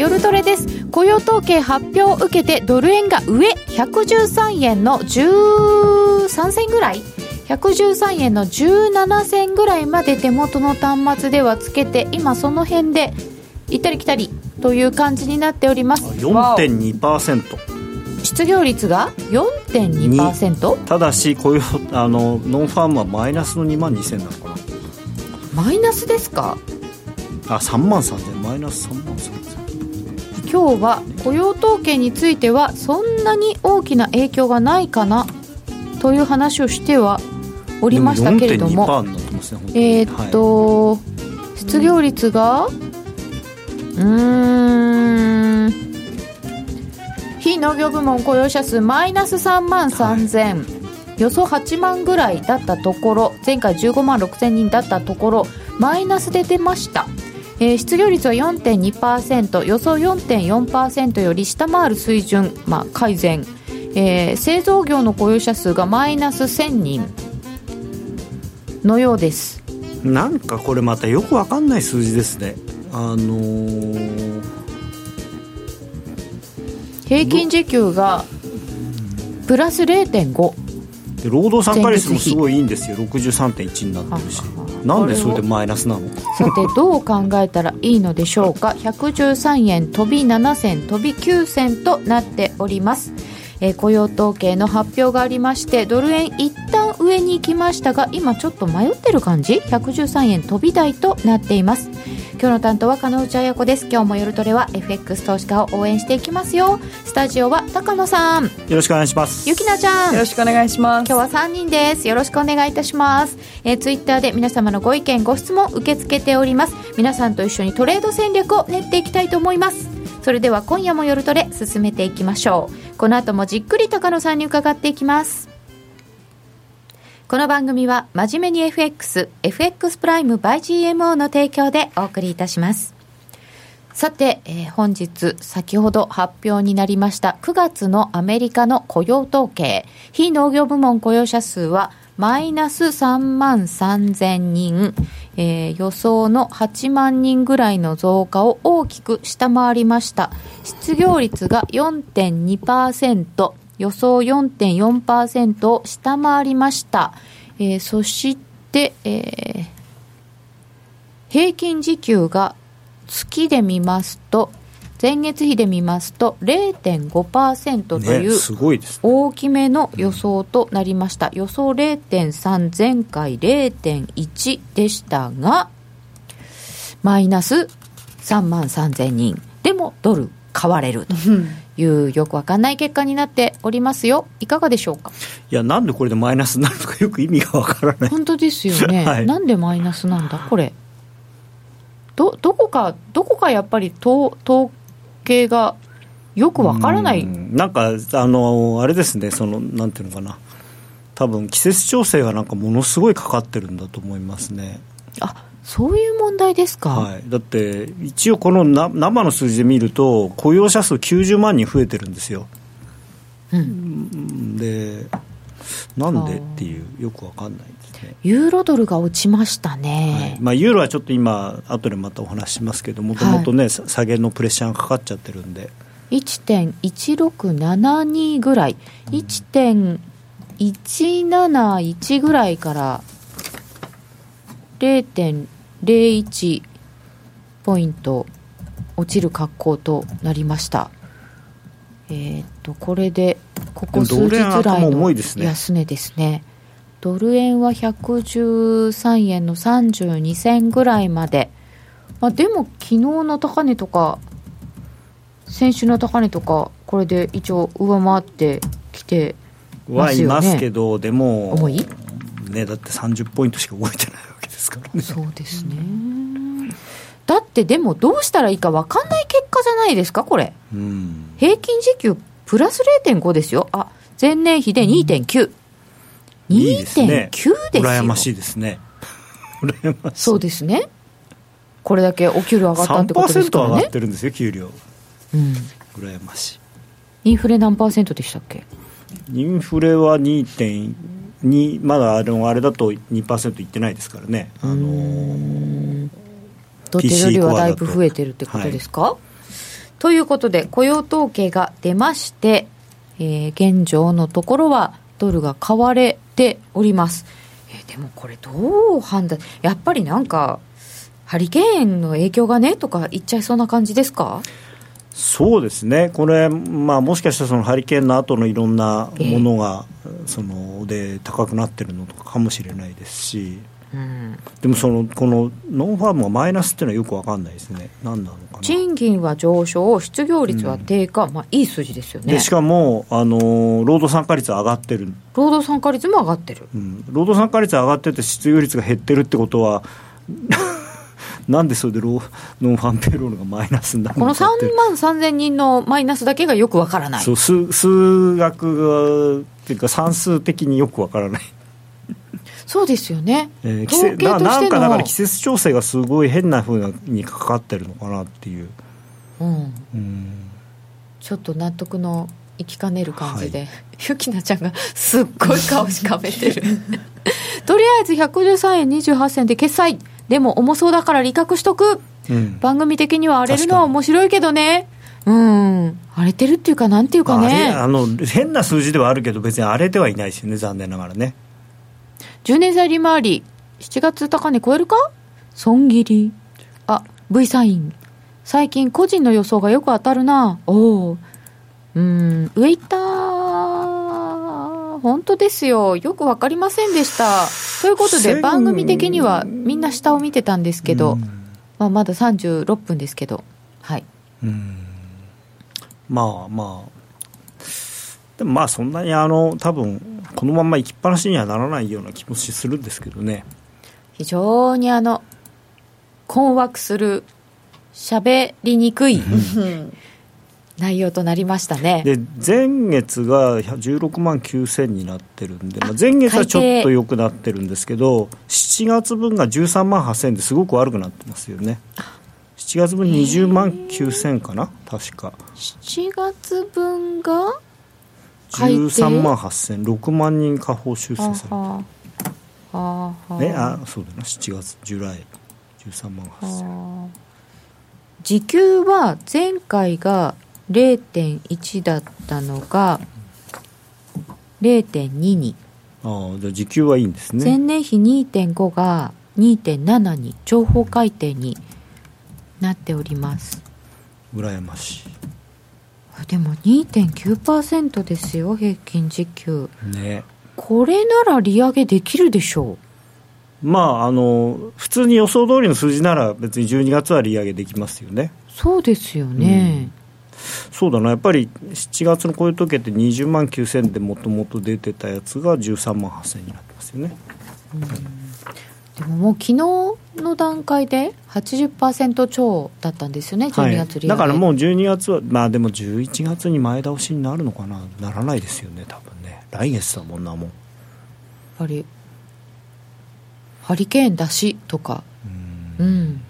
夜トレです。雇用統計発表を受けてドル円が上。113円の13銭ぐらい。113円の17銭ぐらいまで手元の端末ではつけて今その辺で行ったり来たりという感じになっております。4.2%失業率が4.2%ただし雇用あのノンファームはマイナスの2万2000なのかな。マイナスですか？あ3万3000マイナス3万3000今日は雇用統計についてはそんなに大きな影響がないかなという話をしてはおりましたけれども、ね、えー、っと、はい、失業率がうん非農業部門雇用者数マイナス3万3000、はい、予想8万ぐらいだったところ前回15万6000人だったところマイナスで出ましたえー、失業率は4.2%予想4.4%より下回る水準、まあ、改善、えー、製造業の雇用者数がマイナス1000人。のようです。なんかこれまたよくわかんない数字ですね。あのー、平均時給がプラス0.5で労働参加率もすごいいいんですよ。63.1になってるしなんでそれでマイナスなの？さてどう考えたらいいのでしょうか？113円飛び7銭飛び9銭となっております。えー、雇用統計の発表がありましてドル円一旦上に行きましたが今ちょっと迷ってる感じ？113円飛び台となっています。今日の担当は金内彩子です。今日も夜トレは FX 投資家を応援していきますよ。スタジオは高野さん。よろしくお願いします。ゆきなちゃん。よろしくお願いします。今日は3人です。よろしくお願いいたします。えー、ツイッターで皆様のご意見ご質問受け付けております。皆さんと一緒にトレード戦略を練っていきたいと思います。それでは今夜も夜トレ進めていきましょう。この後もじっくり高野さんに伺っていきますこの番組は真面目に FX、FX プライム by GMO の提供でお送りいたします。さて、えー、本日先ほど発表になりました9月のアメリカの雇用統計。非農業部門雇用者数はマイナス3万3000人、えー、予想の8万人ぐらいの増加を大きく下回りました。失業率が4.2%予想4.4%を下回りました。えー、そして、えー、平均時給が月で見ますと、前月比で見ますと0.5%という大きめの予想となりました、ね、予想0.3前回0.1でしたがマイナス3万3000人。でもドル買われるというよくわかんない結果になっておりますよ。いかがでしょうか？いやなんでこれでマイナスになるのかよく意味がわからない。本当ですよね、はい、なんでマイナスなんだ？これ。どどこかどこかやっぱり統統計がよくわからない。ん。なんかあのあれですね。そのなんていうのかな。多分季節調整がなんかものすごいかかってるんだと思いますね。あそういう問題ですか、はい、だって一応このな生の数字で見ると雇用者数90万人増えてるんですよ、うん、でなんでっていうよくわかんないですね。ユーロドルが落ちましたね、はい、まあ、ユーロはちょっと今後でまたお話しますけどもともとね、はい、下げのプレッシャーがかかっちゃってるんで。1.1672ぐらい、うん、1.171ぐらいから0.01ポイント落ちる格好となりました。えっ、とこれでここ数日来の安値ですね。ドル円は113円の32銭ぐらいまで、まあ、でも昨日の高値とか先週の高値とかこれで一応上回ってきてますよね。はいますけどでも重い？ねだって30ポイントしか動いてないですからね。そうですね。だってでもどうしたらいいか分かんない結果じゃないですか、これ。うん、平均時給プラス0.5ですよ。あ、前年比で2.9。うん、2.9ですよ。羨ましいですね。羨ましい。そうですね。これだけお給料上がったってことですからね。上がってるんですよ、給料。うん。羨ましい。インフレ何パーセントでしたっけ？インフレは2.1にまだあのあれだと2%いってないですからね、あのドルよりはだいぶ増えてるってことですか、はということで雇用統計が出まして、えー、現状のところはドルが買われております、えー、でもこれどう判断？やっぱりなんかハリケーンの影響がねとか言っちゃいそうな感じですか？そうですね、これ、まあ、もしかしたらそのハリケーンの後のいろんなものが、えー、そので高くなってるのとかかもしれないですし、うん、でもそのこのノンファームがマイナスっていうのはよく分かんないですね、何なのかな。賃金は上昇、失業率は低下、うん、まあ、いい数字ですよね。でしかも、あの労働参加率上がってる、労働参加率も上がってる、うん、労働参加率上がってて、失業率が減ってるってことは、なんでそれでローノンファンペロールがマイナスになるのかこの3万3000人のマイナスだけがよくわからない。そう数数学がっていうか算数的によくわからない。そうですよね、えー、季節ななんかだから季節調整がすごい変なふうにかかってるのかなっていう、うん、うん。ちょっと納得のいきかねる感じで、はい、ゆきなちゃんがすっごい顔しかめてる。とりあえず113円28銭で決済でも重そうだから利確しとく、うん、番組的には荒れるのは面白いけどね。うん。荒れてるっていうかなんていうかね、あ、の変な数字ではあるけど別に荒れてはいないですよね残念ながらね。10年債利回り。7月高値超えるか？損切り。あ V サイン。最近個人の予想がよく当たるな。おおうん上行った本当ですよ。よく分かりませんでしたということで番組的にはみんな下を見てたんですけど、まあ、まだ36分ですけどはい。まあまあ。でもまあそんなにあの多分このまま行きっぱなしにはならないような気もするんですけどね。非常にあの困惑する喋りにくい内容となりましたね。で前月が16万9000になってるんで、まあ、前月はちょっと良くなってるんですけど7月分が13万8000ですごく悪くなってますよね。7月分20万9000かな？確か。7月分が13万8000、6万人下方修正された。はあ、ね、あそうだな、7月、ジュライ、13万8000。時給は前回が0.1だったのが0.2にああじゃあ時給はいいんですね。前年比2.5が2.7に情報改定になっております。羨ましい。でも2.9%ですよ平均時給。ね。これなら利上げできるでしょう。まああの普通に予想通りの数字なら別に12月は利上げできますよね。そうですよね、うんそうだな。やっぱり7月のこういう時って20万9000でもともと出てたやつが13万8000になってますよね、うん。でももう昨日の段階で80%超だったんですよね、12月利上げ、はい、だからもう12月は、まあでも11月に前倒しになるのかな、ならないですよね、多分ね、来月だもんな、もう。やっぱり、ハリケーンだしとか、うん、うん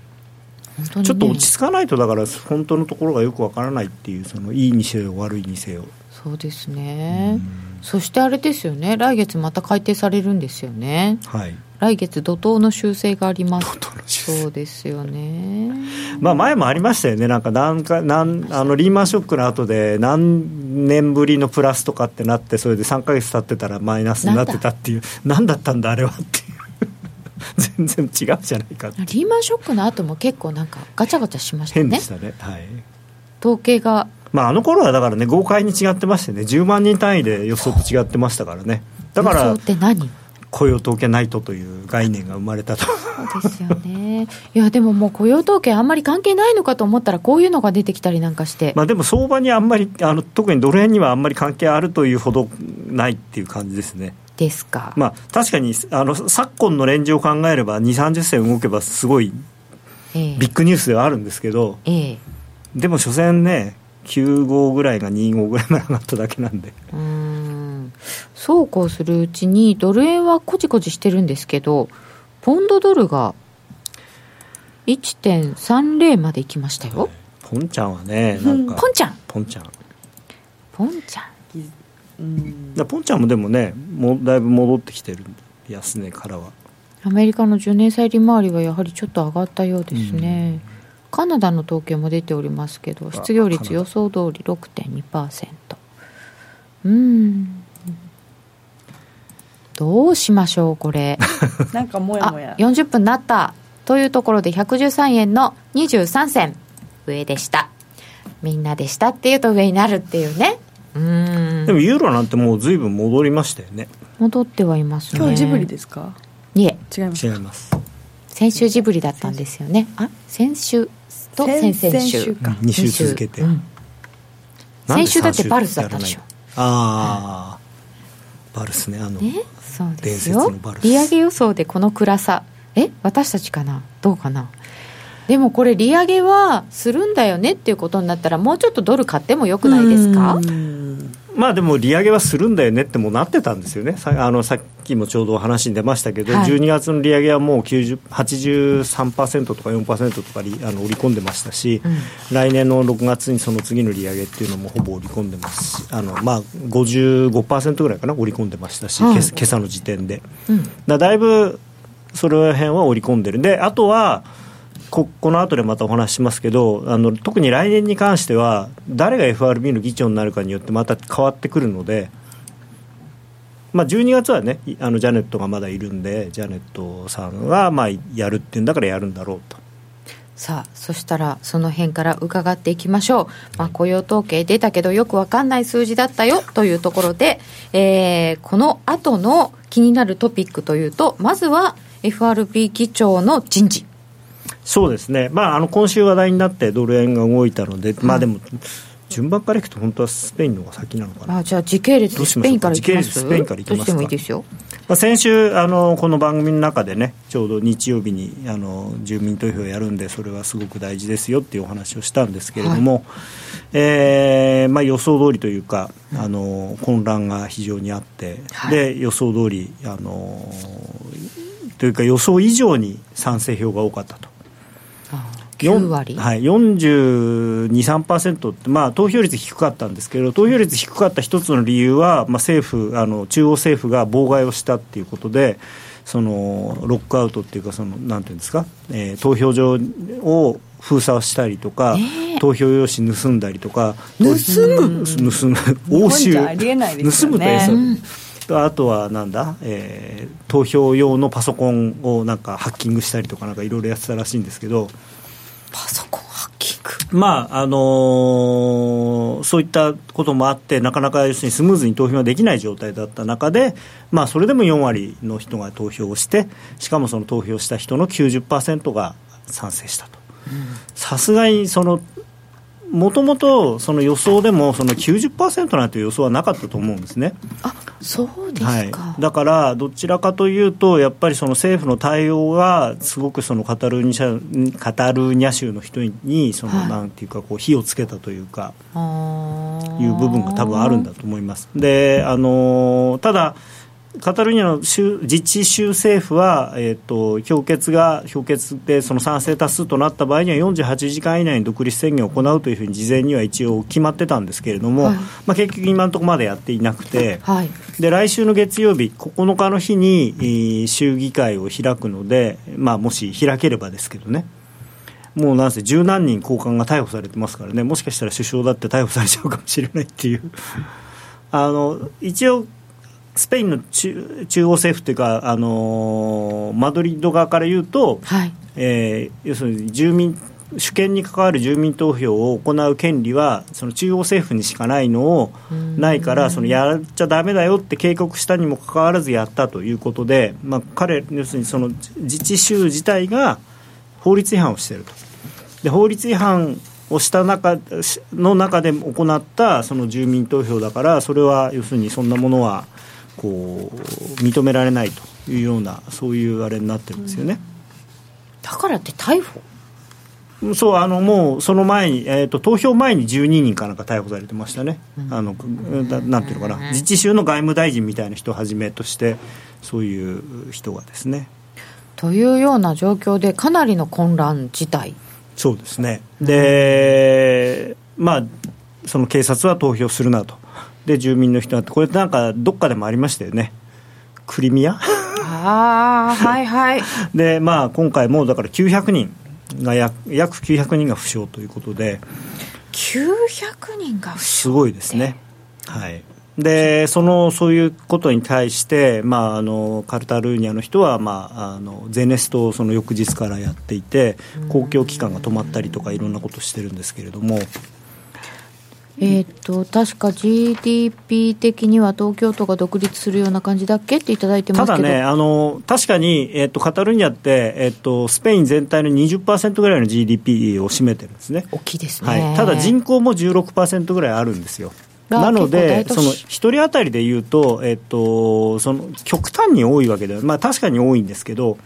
ね、ちょっと落ち着かないと、だから本当のところがよくわからないっていう、そのいいにせよ、悪いにせよ。そうですね、そしてあれですよね、来月また改定されるんですよね。はい。来月怒涛の修正があります。そうですよね。まあ前もありましたよね。なんかなんかなんあのリーマンショックの後で何年ぶりのプラスとかってなってそれで3か月経ってたらマイナスになってたっていう。何だったんだあれはっていう全然違うじゃないかリーマンショックの後も結構なんかガチャガチャしましたね。変でしたねはい。統計が。まあ、あの頃はだからね豪快に違ってましてね10万人単位で予想と違ってましたからね。だから予想って何？雇用統計ナイトという概念が生まれたと。そうですよね。いやでももう雇用統計あんまり関係ないのかと思ったらこういうのが出てきたりなんかして。まあでも相場にあんまりあの特にドル円にはあんまり関係あるというほどないっていう感じですねですか？まあ確かにあの昨今のレンジを考えれば2 3 0銭動けばすごいビッグニュースではあるんですけど、ええ、でも所詮ね9号ぐらいが2号ぐらいまで上がっただけなんで。うん。そうこうするうちにドル円はこじこじしてるんですけどポンドドルが1.30までいきましたよ、ポンちゃんはねなんか。ポンちゃん。ポンちゃん。ポンちゃんうん。ポンちゃんもでもねもうだいぶ戻ってきてる。安値からは。アメリカの10年債利回りはやはりちょっと上がったようですね、カナダの統計も出ておりますけど失業率予想通り6.2%うん。どうしましょうこれ。なんかもやもや。40分なったというところで113円の23銭。上でした。みんなでしたっていうと上になるっていうね。うんでもユーロなんてもう随分戻りましたよね。戻ってはいますね。今日ジブリですか？いえ。違います違います。先週ジブリだったんですよね。あ先週と先々週。先週か。2週続けて、うん。先週だってバルスだったでしょ。ああ、バルスねあの、ねそうです伝説よのバルス。利上げ予想でこの暗さ。え私たちかな？どうかな？でもこれ利上げはするんだよねっていうことになったらもうちょっとドル買ってもよくないですか？うん。まあでも利上げはするんだよねってもうなってたんですよね。さあのさっきもちょうどお話に出ましたけど、はい。12月の利上げはもう90 83%とか4%とかりあの織り込んでましたし、うん。来年の6月にその次の利上げっていうのもほぼ織り込んでますしあの、まあ、55%ぐらいかな織り込んでましたし、はい。け今朝の時点で。うん。だだいぶそれら辺は織り込んでる。であとはここの後でまたお話しますけどあの特に来年に関しては誰が FRB の議長になるかによってまた変わってくるので、まあ、12月はねあのジャネットがまだいるんでジャネットさんはまあやるっていうんだからやるんだろうと。さあそしたらその辺から伺っていきましょう、まあ、雇用統計出たけどよくわかんない数字だったよというところで、えーこの後の気になるトピックというとまずは FRB 議長の人事そうですね、まあ、あの今週話題になってドル円が動いたので、まあでも、順番からいくと、本当はスペインの方が先なのかな。あじゃあ時系列スペインからいきます？時系列スペインからいきますか？どうしてもいいですよ。まあ、先週あの、この番組の中でね、ちょうど日曜日にあの住民投票をやるんで、それはすごく大事ですよっていうお話をしたんですけれども、えーまあ、予想通りというか、あの混乱が非常にあって、はい。で予想通りあのというか、予想以上に賛成票が多かったと。あ9割、はい、42、3%って、まあ、投票率低かったんですけど、投票率低かった一つの理由は、まあ、政府あの、中央政府が妨害をしたっていうことで、そのロックアウトっていうか、そのなんていうんですか、えー投票所を封鎖したりとか、ええ投票用紙盗んだりとか、盗む？盗む、押収、盗むとやあとはなんだ、えー投票用のパソコンをなんかハッキングしたりとか、なんかいろいろやってたらしいんですけど。パソコンハッキングまああのーそういったこともあって、なかなか要するにスムーズに投票ができない状態だった中で、まあ、それでも4割の人が投票をして、しかもその投票した人の90%が賛成したと。さすがにそのもともとその予想でもその90%なんていう予想はなかったと思うんですね。あそうですはいか、、だから、どちらかというと、やっぱりその政府の対応が、すごくそのカタルーニャカタルーニャ州の人にその、はいなんていうかこう、火をつけたというか、いう部分が多分あるんだと思います。であのただカタルーニャの州自治州政府は、えー、と評決が評決でその賛成多数となった場合には48時間以内に独立宣言を行うというふうに事前には一応決まってたんですけれども、はい。まあ、結局今のところまでやっていなくて、はい。で来週の月曜日9日の日に、えー州議会を開くので、まあ、もし開ければですけどね。もうなんせ十何人高官が逮捕されてますからね。もしかしたら首相だって逮捕されちゃうかもしれないっていう。あの一応スペインの中中央政府というか、あのマドリード側から言うと、はい。えー要するに住民主権に関わる住民投票を行う権利はその中央政府にしかないのをないからそのやっちゃだめだよって警告したにもかかわらずやったということで、まあ、彼要するにその自治州自体が法律違反をしていると。で法律違反をした中の中で行ったその住民投票だからそれは要するにそんなものはこう認められないというようなそういうあれになってるんですよね。だからって逮捕？そうあのもうその前に、えー、と投票前に12人かなんか逮捕されてましたね、あのななんていうのかな、自治州の外務大臣みたいな人をはじめとして、そういう人がですね、というような状況でかなりの混乱自体そうですね、で、まあ、その警察は投票するなと、で住民の人は、これなんかどっかでもありましたよね、クリミア？ああはいはい。で、まあ、今回もだから900人が約約900人が負傷ということで。900人が負傷すごいですね。はい。でそのそういうことに対して、まあ、あのカルタルーニャの人は、まあ、あのゼネストをその翌日からやっていて公共機関が止まったりとかいろんなことをしてるんですけれども。えー、っと確か GDP 的には東京都が独立するような感じだっけっていただいてますただね、あの確かに、えー、っとカタルーニャって、えー、っとスペイン全体の20%ぐらいの GDP を占めてるんですね、大きいですね、はい、ただ人口も16%ぐらいあるんですよ。なので、その1人当たりでいうと、えっと、その極端に多いわけでは、まあ、確かに多いんですけど、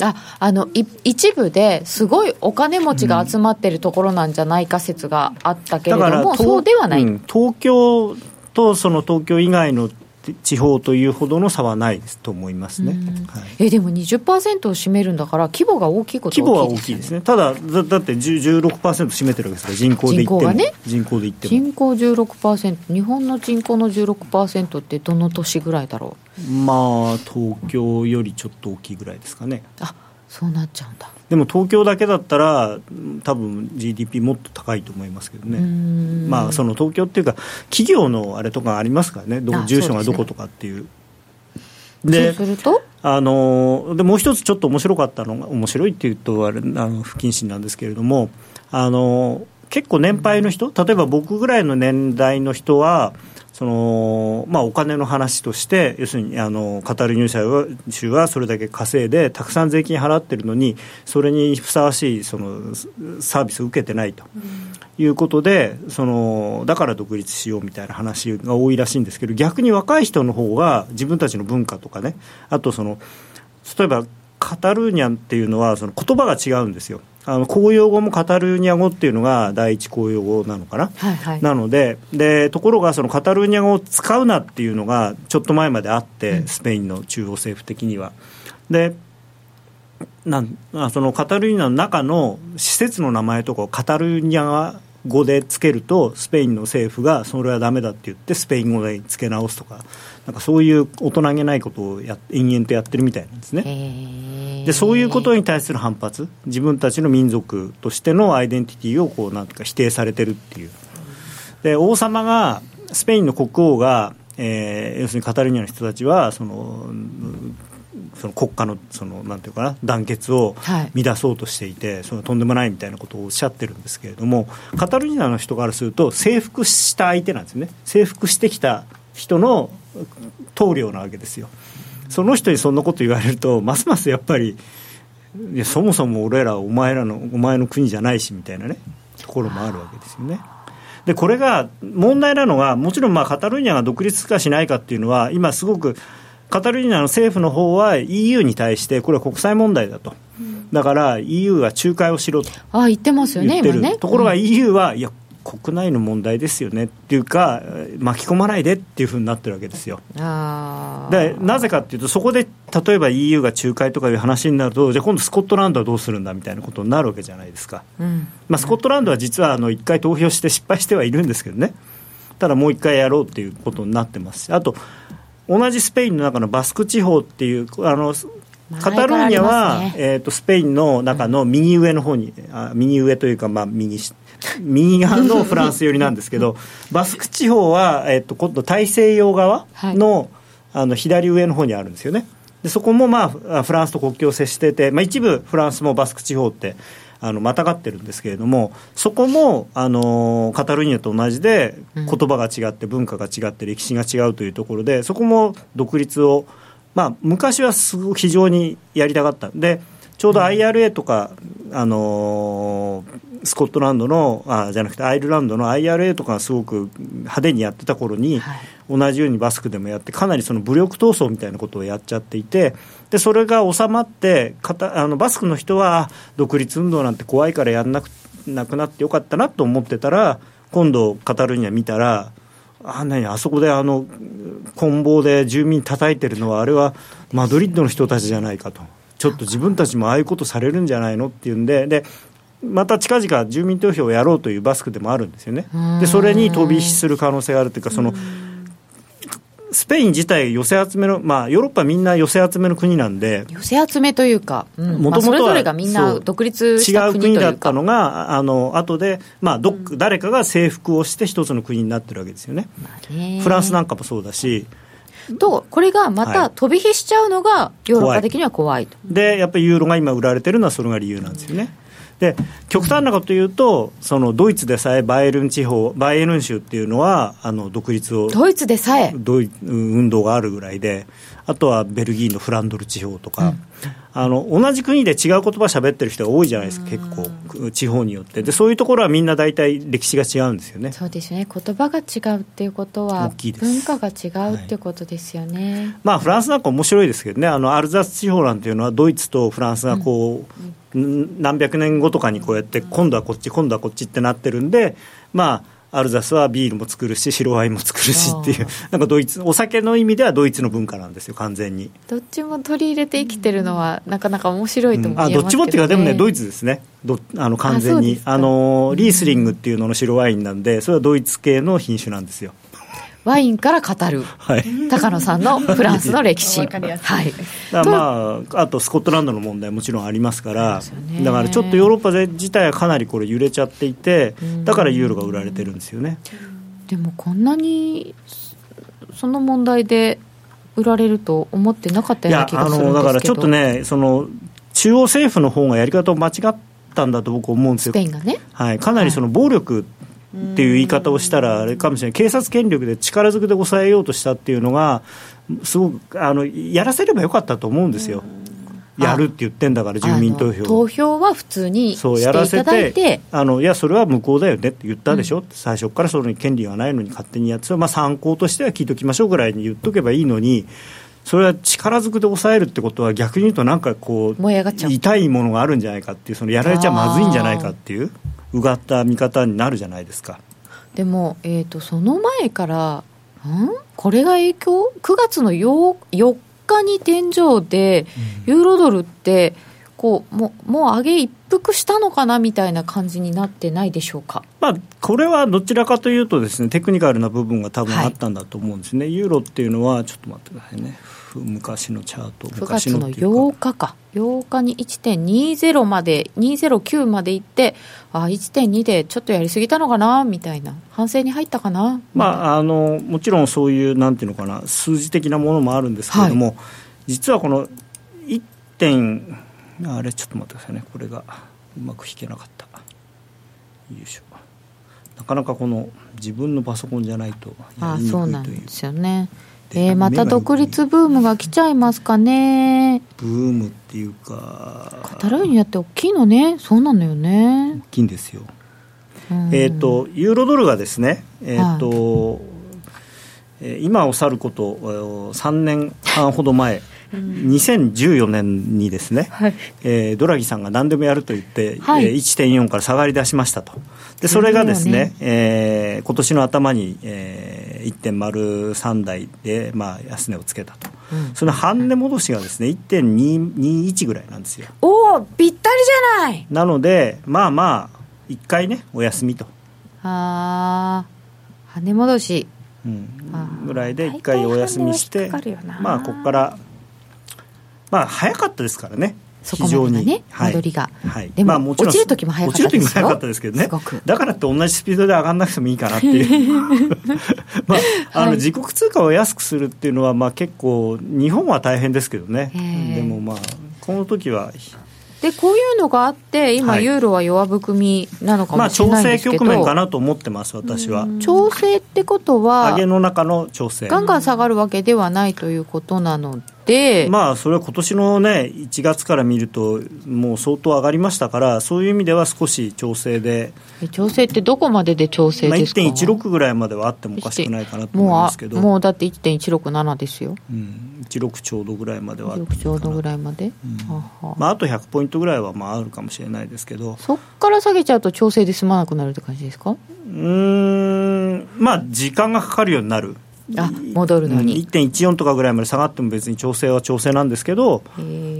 ああのい一部ですごいお金持ちが集まってるところなんじゃないか説があったけれども、うん、そうではない、うん、東京とその東京以外の地方というほどの差はないと思いますね、はい、えでも20%を占めるんだから、規模が大きいことは、ね、規模は大きいですね、ただ、だだって16%占めてるわけですから、人口で言っても、人口,、ね、人口で言っても。人口16%、日本の人口の16%ってどの年ぐらいだろう？まあ、東京よりちょっと大きいぐらいですかね。あそうなっちゃうんだ。でも東京だけだったら多分 GDP もっと高いと思いますけどね。まあその東京っていうか企業のあれとかありますからね。住所がどことかっていう。でそうすると？あのでもう一つちょっと面白かったのが面白いっていうとあれあの不謹慎なんですけれどもあの結構年配の人例えば僕ぐらいの年代の人はそのまあ、お金の話として、要するにあのカタール入社州はそれだけ稼いで、たくさん税金払ってるのに、それにふさわしいそのサービスを受けてないということで、そのだから独立しようみたいな話が多いらしいんですけど、逆に若い人の方が自分たちの文化とかね、あとその、例えばカタルーニャンっていうのは、その言葉が違うんですよ。あの公用語もカタルーニャ語っていうのが第一公用語なのかな、はいはい、なのででところがそのカタルーニャ語を使うなっていうのがちょっと前まであって、うん、スペインの中央政府的には。でなんそのカタルーニャの中の施設の名前とかをカタルーニャ語でつけるとスペインの政府がそれはだめだって言ってスペイン語でつけ直すとかなんかそういう大人げないことをや延々とやってるみたいなんですね。でそういうことに対する反発自分たちの民族としてのアイデンティティをこうなんとか否定されてるっていう。で王様がスペインの国王が、えー、要するにカタルーニャの人たちはそのその国家のそのなんていうかな団結を乱そうとしていて、はい、そのとんでもないみたいなことをおっしゃってるんですけれどもカタルーニャの人からすると征服した相手なんですね征服してきた人の棟梁なわけですよ。その人にそんなこと言われるとますますやっぱりいやそもそも俺らお前らのお前の国じゃないしみたいなねところもあるわけですよね。でこれが問題なのはもちろんまあカタルーニャが独立かしないかっていうのは今すごくカタルーニャの政府の方は EU に対してこれは国際問題だと。だから EU が仲介をしろとあ言ってますよね今ねところが EU は、いや国内の問題ですよねっていうか巻き込まないでっていうふうになってるわけですよ。でなぜかっていうとそこで例えば EU が仲介とかいう話になるとじゃあ今度スコットランドはどうするんだみたいなことになるわけじゃないですか、うん、まあ、スコットランドは実はあの1回投票して失敗してはいるんですけどね。ただもう1回やろうっていうことになってますし。あと同じスペインの中のバスク地方っていうあのカタルーニャは、ね、えーと、スペインの中の右上の方に、あ右上というか、まあ、右右側のフランス寄りなんですけど、バスク地方は、えーと、今度、大西洋側のはい、あの左上の方にあるんですよね。でそこも、まあ、フランスと国境を接してて、まあ、一部フランスもバスク地方ってあのまたがってるんですけれどもそこもあのカタルーニャと同じで言葉が違って文化が違って歴史が違うというところでそこも独立をまあ、昔はすごく非常にやりたかった。でちょうど IRA とか、あのー、スコットランドのあじゃなくてアイルランドの IRA とかがすごく派手にやってた頃に、はい、同じようにバスクでもやってかなりその武力闘争みたいなことをやっちゃっていてでそれが収まってかたあのバスクの人は独立運動なんて怖いからやんなくなくなってよかったなと思ってたら今度カタルーニャ見たらあ何あそこであの棍棒で住民叩いてるのはあれはマドリッドの人たちじゃないかとちょっと自分たちもああいうことされるんじゃないのっていうんででまた近々住民投票をやろうというバスクでもあるんですよね。でそれに飛び火する可能性があるというかそのスペイン自体、寄せ集めの、まあ、ヨーロッパみんな寄せ集めの国なんで、寄せ集めというか、もともとそれぞれがみんな独立した国違う国だったのが、あの後で、まあどっ、うん、誰かが征服をして、一つの国になってるわけですよね。まあ、ね。フランスなんかもそうだし。と、これがまた飛び火しちゃうのが、ヨーロッパ的には怖いと。で、やっぱりユーロが今売られてるのは、それが理由なんですよね。で極端なこと言うとそのドイツでさえバイエルン地方バイエルン州っていうのはあの独立をドイツでさえ運動があるぐらいであとはベルギーのフランドル地方とか、うん、あの同じ国で違う言葉喋ってる人が多いじゃないですか結構地方によって。でそういうところはみんな大体歴史が違うんですよね。そうですね。言葉が違うっていうことは文化が違うっていうことですよね、はい、まあフランスなんか面白いですけどね。あのアルザス地方なんていうのはドイツとフランスがこう、うん。何百年後とかにこうやって今度はこっち今度はこっちってなってるんでまあアルザスはビールも作るし白ワインも作るしっていう。なんかドイツお酒の意味ではドイツの文化なんですよ完全に。どっちも取り入れて生きてるのはなかなか面白いと思います、ねうん、あどっちもっていうかでもねドイツですね。どあの完全に。あのリースリングっていうのの白ワインなんでそれはドイツ系の品種なんですよワインから語る、はい、高野さんのフランスの歴史。はい、まあ、あとスコットランドの問題もちろんありますから、だからちょっとヨーロッパ自体はかなりこれ揺れちゃっていて、だからユーロが売られてるんですよね。でもこんなにその問題で売られると思ってなかったような気がするんですけどだからちょっとねその中央政府の方がやり方を間違ったんだと僕思うんですよ。スペインがね。はい、かなりその暴力っていう言い方をしたらあれかもしれない。警察権力で力ずくで抑えようとしたっていうのがすごくあのやらせればよかったと思うんですよ。やるって言ってんだから住民投票投票は普通にしていただいて。あのいやそれは無効だよねって言ったでしょ、うん、最初からそれに権利がないのに勝手にやってまあ、参考としては聞いておきましょうぐらいに言っとけばいいのにそれは力ずくで抑えるってことは逆に言うとなんかこう。痛いものがあるんじゃないかっていうそのやられちゃまずいんじゃないかっていううがった見方になるじゃないですか。でも、えーと、その前からん？これが影響？9月の 4, 4日に天井で、ユーロドルってこうももう上げ一服したのかなみたいな感じになってないでしょうか、まあ、これはどちらかというとですねテクニカルな部分が多分あったんだと思うんですね、はい、ユーロっていうのはちょっと待ってくださいね昔のチャート9月の8日か。8日に1.20まで209までいってあ1.2でちょっとやりすぎたのかな？みたいな。反省に入ったかな？まああのもちろんそういうなんていうのかな数字的なものもあるんですけれども、はい、実はこの1点あれちょっと待ってくださいね。これがうまく引けなかった。よいしょ。なかなかこの自分のパソコンじゃないとやりにくいという。あそうなんですよねえー、また独立ブームが来ちゃいますかね。ブームっていうか。カタルーニャって大きいのね。そうなのよね。大きいんですよ、えっ、ー、とユーロドルがですねえっ、ー、と、はい、今を去ること3年半ほど前2014年にですね、はい、えー、ドラギさんが何でもやると言って、はい、えー、1.4から下がり出しましたと、でそれがですね、ね。えー、今年の頭に、えー、1.03台で、まあ、安値をつけたと、うん、その半値戻しがですね1.221ぐらいなんですよ。おお、ぴったりじゃない。なので、まあまあ、1回ね、お休みと。ああ、半値戻し。うん、ぐらいで1回お休みして、まあ、ここからまあ、早かったですからね。そこまでね、戻りが、はい、でも、まあ、もちろん落ちる時も早かったですよ。落ちる時も早かったですけどね。だからって同じスピードで上がらなくてもいいかなっていう。まあ、あの自国通貨を安くするっていうのは、まあ、結構日本は大変ですけどね。でもまあこの時はでこういうのがあって今、ユーロは弱含みなのかもしれないですけど、まあ、調整局面かなと思ってます私は。調整ってことは上げの中の調整。ガンガン下がるわけではないということなので、まあ、それは今年のね、1月から見ると、もう相当上がりましたから、そういう意味では少し調整で。調整ってどこまでで調整ですか、まあ、1.16ぐらいまではあってもおかしくないかなと思いますけど、もうだって1.167ですよ、うん、16ちょうどぐらいまではあってちょうどぐらいまで、うん。はまあ、あと100ポイントぐらいはまああるかもしれないですけど、そこから下げちゃうと、調整で済まなくなるって感じですか？うんまあ、時間がかかるようになる。あ戻るのに、1.14とかぐらいまで下がっても別に調整は調整なんですけど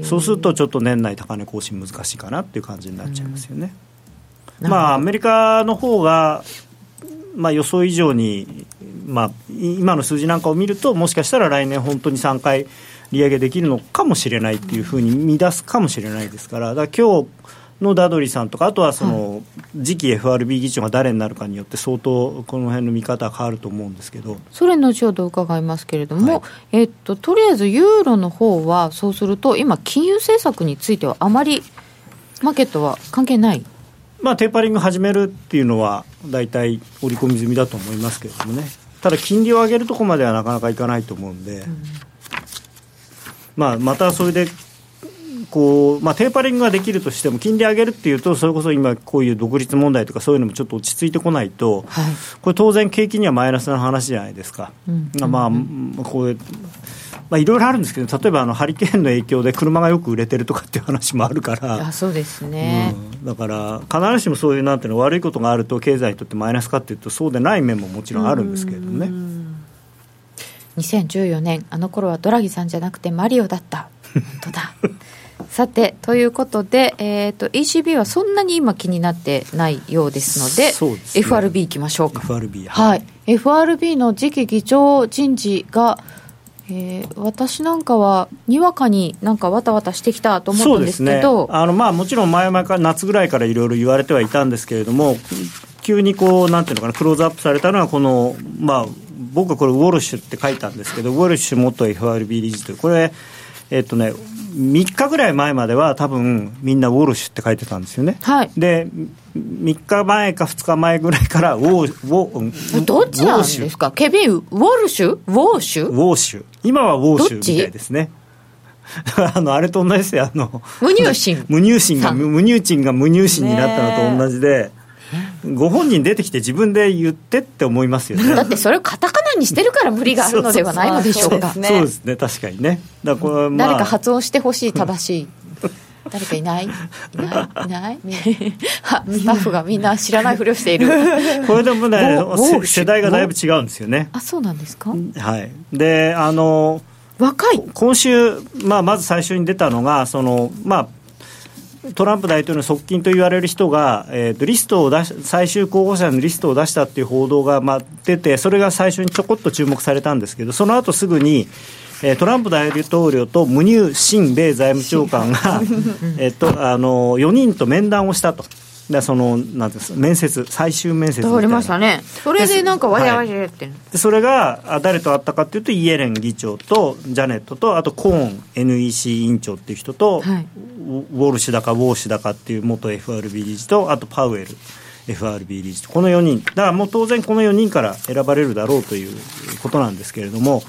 そうするとちょっと年内高値更新難しいかなっていう感じになっちゃいますよね、うん、まあアメリカの方がまあ、予想以上に、まあ、今の数字なんかを見ると、もしかしたら来年、本当に3回利上げできるのかもしれないっていうふうに見出すかもしれないですから、だから今日のダドリさんとか、あとはその、次期 FRB 議長が誰になるかによって、相当この辺の見方は変わると思うんですけど。それ後ほど伺いますけれども、はい、えっと、とりあえずユーロの方は、そうすると、今、金融政策については、あまりマーケットは関係ない？まあ、テーパリング始めるっていうのは、大体織り込み済みだと思いますけれどもね、ただ、金利を上げるところまではなかなかいかないと思うんで、うん、まあ、またそれでこう、まあ、テーパリングができるとしても、金利上げるっていうと、それこそ今、こういう独立問題とか、そういうのもちょっと落ち着いてこないと、はい、これ、当然、景気にはマイナスな話じゃないですか。うん、まあ、こうまあ、いろいろあるんですけど、例えばあのハリケーンの影響で車がよく売れてるとかっていう話もあるから。あそうですね、うん、だから必ずしもそういうなんていうの悪いことがあると経済にとってマイナスかっていうとそうでない面ももちろんあるんですけれどもね。2014年あの頃はドラギさんじゃなくてマリオだった。本当ださてということで、えーと、ECB はそんなに今気になってないようですのでで、ね、FRB いきましょうか。FRB はい、FRB の次期議長人事がえー、私なんかはにわかになんかわたわたしてきたと思うんですけど、ね、あのまあ、もちろん前々から夏ぐらいからいろいろ言われてはいたんですけれども急にこうなんていうのかなクローズアップされたのはこのまあ僕はこれウォルシュって書いたんですけどウォルシュ元 FRB 理事というこれえっとね3日ぐらい前までは多分みんなウォルシュって書いてたんですよね、はい、で3日前か2日前ぐらいからウォーウォどっちなんですか？ケビンウォルシュ？ウォーシュ？ウォーシュ。今はウォーシュみたいですね。あのあれと同じですよ。あの無入信無入信が無入信が無入信になったのと同じで、ご本人出てきて自分で言ってって思いますよね。だってそれをカタカナにしてるから無理があるのではないのでしょうか。そうですね。確かにね。だこれ、まあ、誰か発音してほしい正しい。誰かいない？いない？いない？スタッフがみんな知らないふりをしている。これでもね世代がだいぶ違うんですよね。あそうなんですか？はい。であの若い。今週、まあ、まず最初に出たのがそのまあトランプ大統領の側近と言われる人が、えーと、リストを出し最終候補者のリストを出したっていう報道が、まあ、出て、それが最初にちょこっと注目されたんですけど、その後すぐに、えー、トランプ大統領とムニュー・シン米財務長官が えとあの4人と面談をしたと。でそのなんです面接最終面接通りましたね。それでなんかわやわやって、はい、でそれが誰と会ったかっていうとイエレン議長とジャネットとあとコーン NEC 委員長っていう人と、はい、ウォルシュだかウォーシュだかっていう元 FRB 理事とあとパウエル FRB 理事この4人。だからもう当然この4人から選ばれるだろうということなんですけれども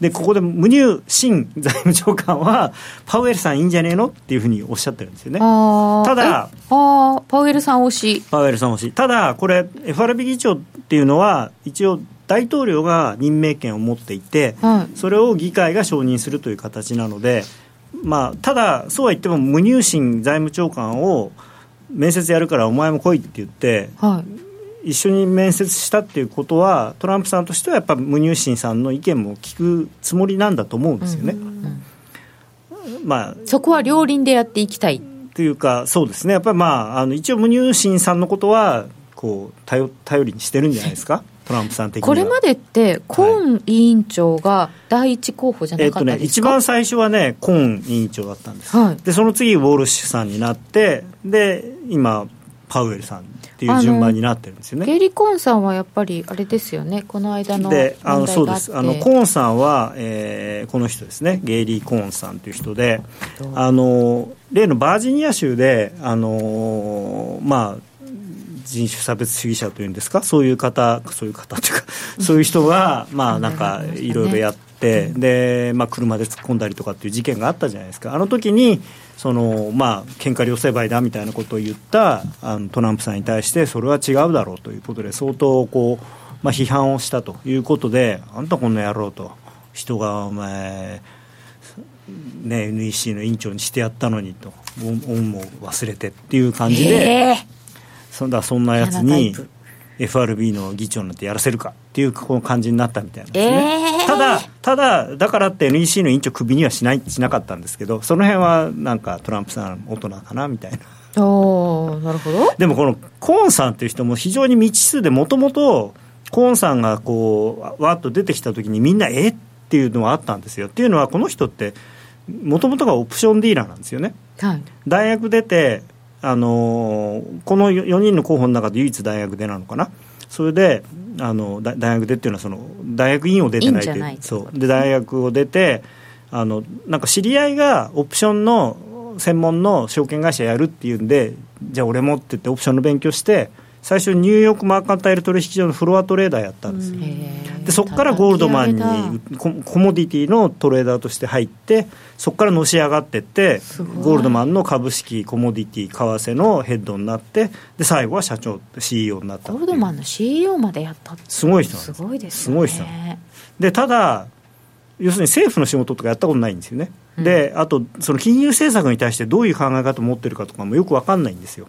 でここでムニュー新財務長官はパウエルさんいいんじゃねえのっていうふうにおっしゃってるんですよね。ただあパウエルさん推し。パウエルさん推し。ただこれ FRB 議長っていうのは一応大統領が任命権を持っていて、はい、それを議会が承認するという形なのでまあ、ただ、そうは言っても、無入信財務長官を面接やるからお前も来いって言って、はい、一緒に面接したっていうことは、トランプさんとしてはやっぱ無入信さんの意見も聞くつもりなんだと思うんですよね。まあ、そこは両輪でやっていきたい。というか、そうですね、やっぱり、まあ、あの一応、無入信さんのことはこう頼頼りにしてるんじゃないですか？トランプさん的これまでって、コーン委員長が第一候補じゃなかったですか、はい、えっとね、一番最初はね、コーン委員長だったんです、はい、でその次、ウォルシュさんになって、で今、パウエルさんっていう順番になってるんですよね。ゲイリー・コーンさんはやっぱりあれですよね、この間のであのそうです。あのコーンさんは、えー、この人ですね、ゲイリー・コーンさんという人で、あの例のバージニア州で、あのまあ、人種差別主義者というんですか？そういう方そういう方というかそういう人がまあなんか いろいろやって、で、まあ、車で突っ込んだりとかっていう事件があったじゃないですか。あの時にそのまあ喧嘩両成敗だみたいなことを言ったあのトランプさんに対してそれは違うだろうということで相当こう、まあ、批判をしたということであんたこんな野郎と人がお前ね、NEC の委員長にしてやったのにと恩も忘れてっていう感じで、え。ーそんだそんなやつに FRB の議長になってやらせるかっていうこの感じになったみたいなんですね、えー、ただただだからって NEC の委員長クビにはしないしなかったんですけどその辺はなんかトランプさん大人かなみたいな。おなるほど。でもこのコーンさんっていう人も非常に未知数でもともとコーンさんがこうわっと出てきたときにみんなえっていうのはあったんですよ。っていうのはこの人ってもともとがオプションディーラーなんですよね、はい、大学出てあのこの4人の候補の中で唯一大学出なのかな？それであの大学出っていうのはその大学院を出てないってそう。で大学を出てあのなんか知り合いがオプションの専門の証券会社やるっていうんでじゃあ俺もって言ってオプションの勉強して最初ニューヨークマーカンタイル取引所のフロアトレーダーやったんですよ。でそこからゴールドマンにコモディティのトレーダーとして入ってそこからのし上がっていってゴールドマンの株式コモディティ為替のヘッドになってで最後は社長 CEO になったゴールドマンの CEO までやったすごい人すごいです、ね、すごい人でただ要するに政府の仕事とかやったことないんですよね、うん、であとその金融政策に対してどういう考え方を持ってるかとかもよく分かんないんですよ。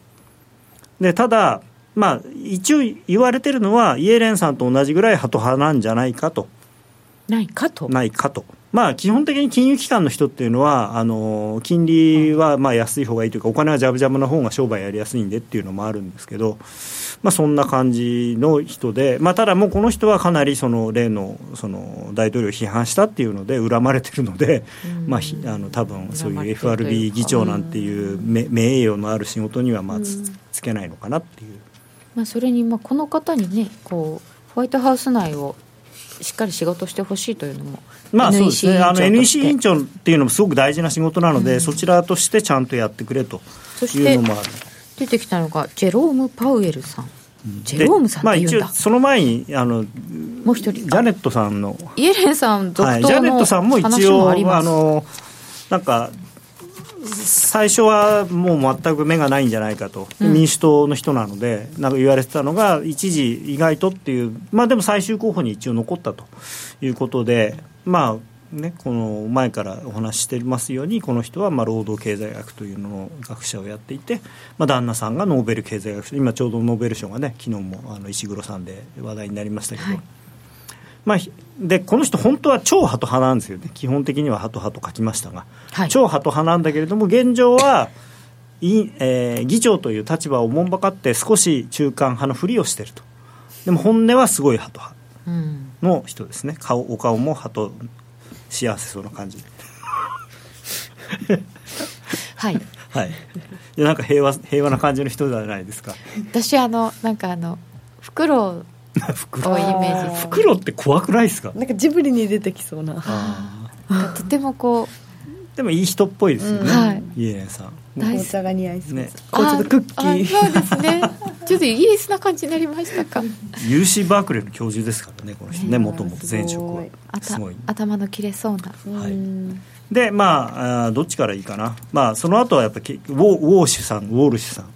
でただまあ、一応言われてるのは、イエレンさんと同じぐらいハト派なんじゃないかと。ないかと？ないかと。まあ、基本的に金融機関の人っていうのは、あの金利はまあ安い方がいいというか、お金はジャブジャブな方が商売やりやすいんでっていうのもあるんですけど、まあ、そんな感じの人で、まあ、ただもうこの人はかなりその例のその大統領を批判したっていうので、恨まれてるので、まあ、あの多分そういう FRB 議長なんていう名誉のある仕事にはまあつつけないのかなっていう。まあ、それにまあこの方にねこうホワイトハウス内をしっかり仕事してほしいというのも、まあそうですね、NEC 委員長っていうのもすごく大事な仕事なので、うん、そちらとしてちゃんとやってくれというのもある。出てきたのが、ジェローム・パウエルさん。ジェロームさんまあ、一応その前にあのもう一人ジャネットさんの。イエレンさん続投の、はい、ジャネットさんも一応あのなんか最初はもう全く目がないんじゃないかと、うん、民主党の人なので、なんか言われてたのが、一時、意外とっていう、まあ、でも最終候補に一応残ったと。いうことで、まあね、この前からお話ししてますように、この人はまあ労働経済学というのの学者をやっていて、まあ、旦那さんがノーベル経済学賞、今ちょうどノーベル賞がね、昨日もあの石黒さんで話題になりましたけど。はいまあ、でこの人、本当は超ハト派なんですよね、基本的にはハト派と書きましたが、はい、超ハト派なんだけれども、現状は、いえー、議長という立場をもんばかって、少し中間派のふりをしていると、でも本音はすごいハト派の人ですね、顔お顔もハト、幸せそうな感じ。はい、はい、なんか平和平和な感じの人じゃないですか。私あのなんかあのフクロウ袋。イメージ。袋って怖くないですか？なんかジブリに出てきそうな。とてもこうでもいい人っぽいですよね、うん、はい、イエレンさん紅茶が似合いそうです、ね、紅茶とクッキー。そうですね。ちょっとイギリスな感じになりましたか。UC バークレーの教授ですからねこの人ねもともと前職は。すごい。頭の切れそうな、はい、でまあどっちからいいかな。まあその後はやっぱりウォウォーシュさんウォールシュさん、う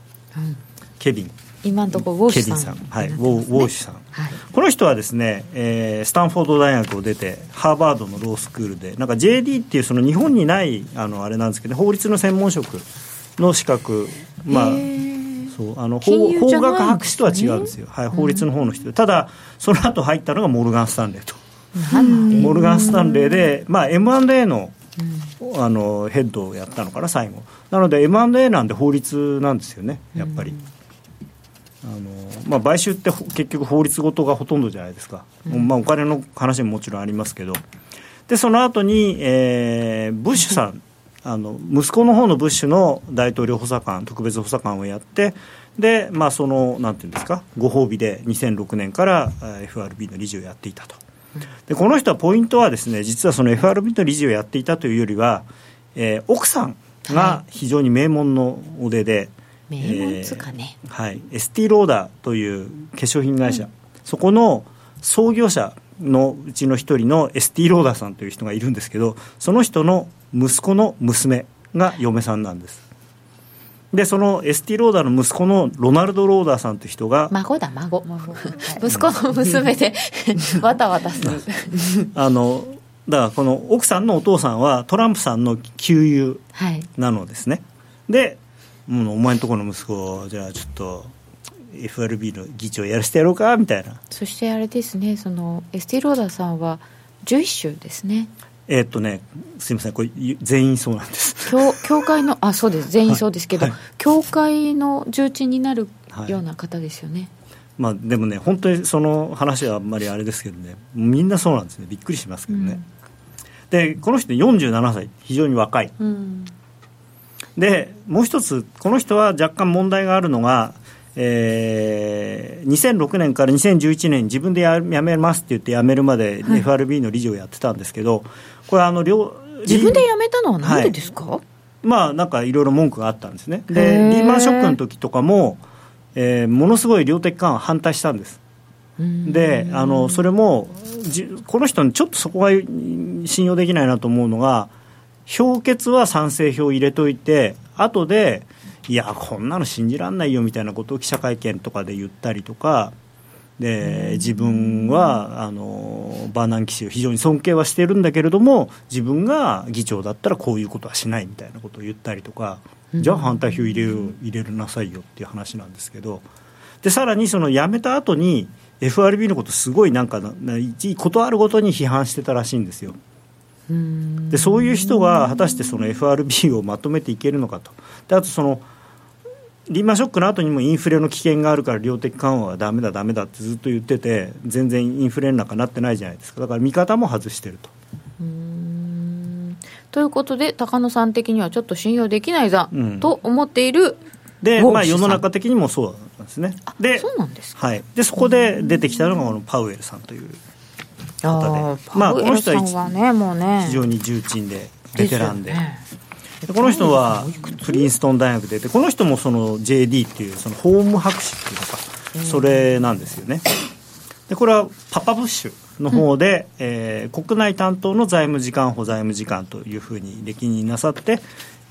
ん、ケビン今のところウォーシュさん、はい、ウォウォーシュさん、はい、この人はですね、えー、スタンフォード大学を出てハーバードのロースクールでなんか JD っていうその日本にないあのあれなんですけど法律の専門職の資格まあそうあの法法学博士とは違うんですよ、はい、法律の方の人。で、ただその後入ったのがモルガン・スタンレーと。モルガン・スタンレーで、まあ、M&A のあのヘッドをやったのかな最後。なので M&A なんで法律なんですよねやっぱり、あのまあ、買収って結局法律ごとがほとんどじゃないですか、うん、まあ、お金の話ももちろんありますけど。でその後に、えー、ブッシュさんあの息子の方のブッシュの大統領補佐官特別補佐官をやってで、まあ、そのなんていうんですかご褒美で2006年から FRB の理事をやっていたと。でこの人はポイントはですね実はその FRB の理事をやっていたというよりは、えー、奥さんが非常に名門の腕で、はい名門つかね、えー、はい、エスティローダーという化粧品会社、うん、そこの創業者のうちの一人のエスティローダーさんという人がいるんですけどその人の息子の娘が嫁さんなんです。でそのエスティローダーの息子のロナルド・ローダーさんという人が孫だ孫。息子の娘で わたわたする。あのだからこの奥さんのお父さんはトランプさんの旧友なのですね、はい、でもうお前んとこの息子じゃあちょっと FRB の議長やらせてやろうかみたいな。そしてあれですねそのエスティローダーさんは11州ですね。えー、っとねすみませんこれ全員そうなんです。教教会のあそうです。全員そうですけど、はいはい、教会の重鎮になるような方ですよね、まあ、でもね、本当にその話はあんまりあれですけどね、みんなそうなんですね、びっくりしますけどね。うん、で、この人、47歳、非常に若い。うん、で、もう一つ、この人は若干問題があるのが、えー、2006年から2011年自分でや辞めますって言って辞めるまで FRB の理事をやってたんですけど、はい、これあの両自分で辞めたのは何でですか、はい、まあなんかいろいろ文句があったんですね。でリーマンショックの時とかも、えー、ものすごい量的緩和反対したんです。であのそれもこの人にちょっとそこが信用できないなと思うのが評決は賛成票入れといて後でいやこんなの信じられないよみたいなことを記者会見とかで言ったりとかで自分はあのバーナン騎士を非常に尊敬はしてるんだけれども自分が議長だったらこういうことはしないみたいなことを言ったりとかじゃあ反対票入れる入れるなさいよっていう話なんですけどでさらにその辞めた後に FRB のことすごいなんかことあるごとに批判してたらしいんですよ。でそういう人が果たしてその FRB をまとめていけるのかと。であとそのリーマンショックの後にもインフレの危険があるから量的緩和はだめだだめだってずっと言ってて全然インフレの中なってないじゃないですか。だから見方も外してると。ということで高野さん的にはちょっと信用できないぞ、うん、と思っているで、まあ、世の中的にもそうなんですね。でそうなんですはい、でそこで出てきたのがこのパウエルさんという方で。まあ、この人は、ねもうね、非常に重鎮でベテランで。この人はプリンストン大学出てこの人もその JD っていうその法務博士っていうのかそれなんですよね。でこれはパパブッシュの方で、うん、えー、国内担当の財務次官補財務次官というふうに歴任なさって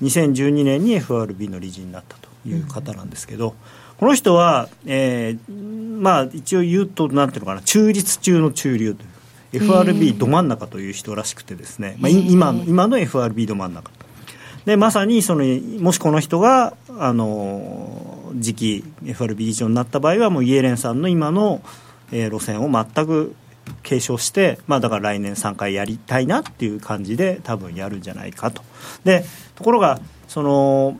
2012年に FRB の理事になったという方なんですけど、うん、この人は、えー、まあ一応言うとなんていうのかな中立中の中流という FRB ど真ん中という人らしくてですね、まあ、今今の FRB ど真ん中。でまさにそのもしこの人があの次期 FRB 議長になった場合はもうイエレンさんの今の、えー、路線を全く継承して、まあ、だから来年3回やりたいなっていう感じで多分やるんじゃないかと。でところがその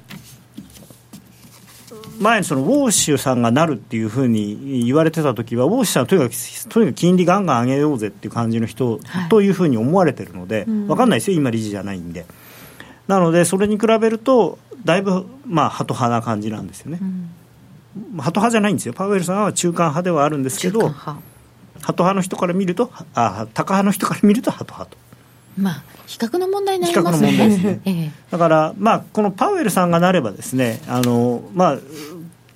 前にそのウォーシュさんがなるっていうふうに言われてた時はウォーシュさんはとにかくとにかく金利ガンガン上げようぜっていう感じの人、というふうに思われてるので、分かんないですよ。今理事じゃないんで。なのでそれに比べるとだいぶまあハト派な感じなんですよね、うん、ハト派じゃないんですよ。パウエルさんは中間派ではあるんですけどハト派の人から見るとあタカ派の人から見るとハト派と。まあ、比較の問題になります。ね。比較の問題ですね。ええ、だから、まあ、このパウエルさんがなればですね、あの、まあ、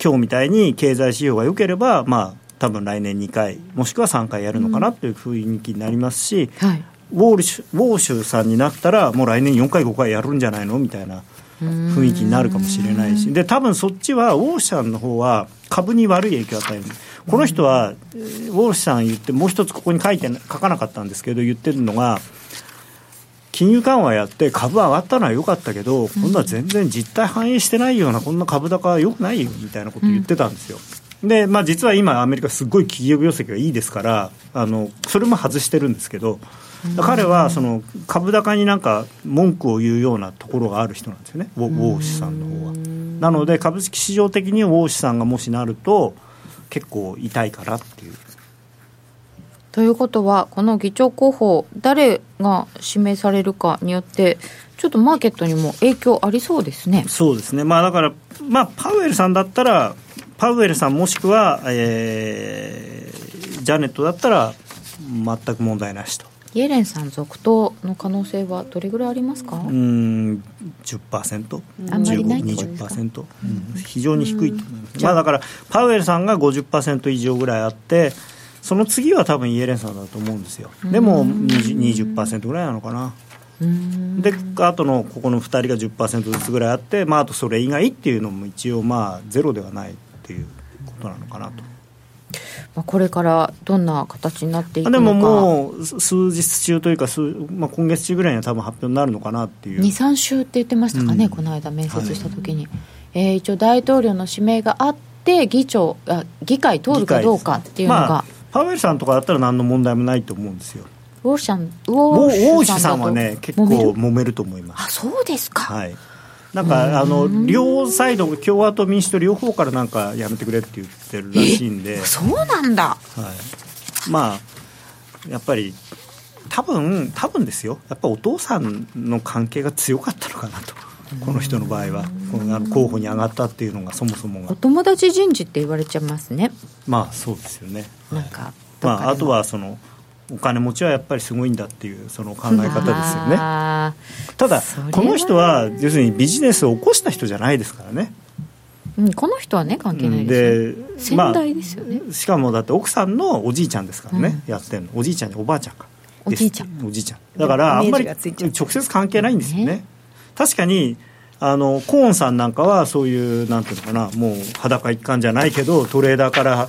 今日みたいに経済指標が良ければ、まあ、多分来年2回、もしくは3回やるのかなという雰囲気になりますし、うんはい、ウォーシュウォーシュさんになったらもう来年4回5回やるんじゃないのみたいな雰囲気になるかもしれないし。で多分そっちはウォーシュさんの方は株に悪い影響を与える。この人はウォーシュさん言ってもう一つここに書いて書かなかったんですけど言ってるのが金融緩和やって株上がったのは良かったけど今度は全然実態反映してないようなこんな株高は良くないよみたいなこと言ってたんですよ。でまあ、実は今、アメリカ、すごい企業業績がいいですからあの、それも外してるんですけど、彼はその株高になんか文句を言うようなところがある人なんですよね、ウォーシュさんの方は。なので、株式市場的にウォーシュさんがもしなると、結構痛いからっていう。ということは、この議長候補、誰が指名されるかによって、ちょっとマーケットにも影響ありそうですね。そうですね、まあ、だから、まあ、パウエルさんだったら、パウエルさんもしくは、えー、ジャネットだったら、全く問題なしと。イエレンさん続投の可能性はどれぐらいありますか？うん10%、あんまりない20%、うん、非常に低いと思います、まあ、だからパウエルさんが50%以上ぐらいあってその次は多分イエレンさんだと思うんですよ。でも 20%, 20ぐらいなのかな。であとのここの2人が10%ずつぐらいあって、まあ、あとそれ以外っていうのも一応まあゼロではないっていうことなのかなと。まあ、これからどんな形になっていくのか。でももう数日中というか数、まあ、今月中ぐらいには多分発表になるのかなっていう。23週って言ってましたかね、うん、この間面接した時に、はい、えー、一応大統領の指名があって議長あ議会通るかどうかっていうのが、まあ、パウエルさんとかだったら何の問題もないと思うんですよ。ウォーシャンウォーシュさんはね結構揉める？と思います。あそうですか。はい。なんかあの両サイド共和党民主党両方からなんかやめてくれって言ってるらしいんで。そうなんだ、はい、まあやっぱり多分多分ですよ。やっぱお父さんの関係が強かったのかなとこの人の場合はこのあの候補に上がったっていうのがそもそもが。お友達人事って言われちゃいますね。まあそうですよね。なんか、まあ、あとはそのお金持ちはやっぱりすごいんだっていうその考え方ですよね。ただこの人は要するにビジネスを起こした人じゃないですからね。うん、この人はね関係ないですよ、ね、先代ですよね、まあ、しかもだって奥さんのおじいちゃんですからね、うん、やってんの。おじいちゃんおばあちゃんか。おじいちゃん。おじいちゃん。だからあんまり直接関係ないんですよね、確かにあのコーンさんなんかはそういうなんていうのかなもう裸一貫じゃないけどトレーダーから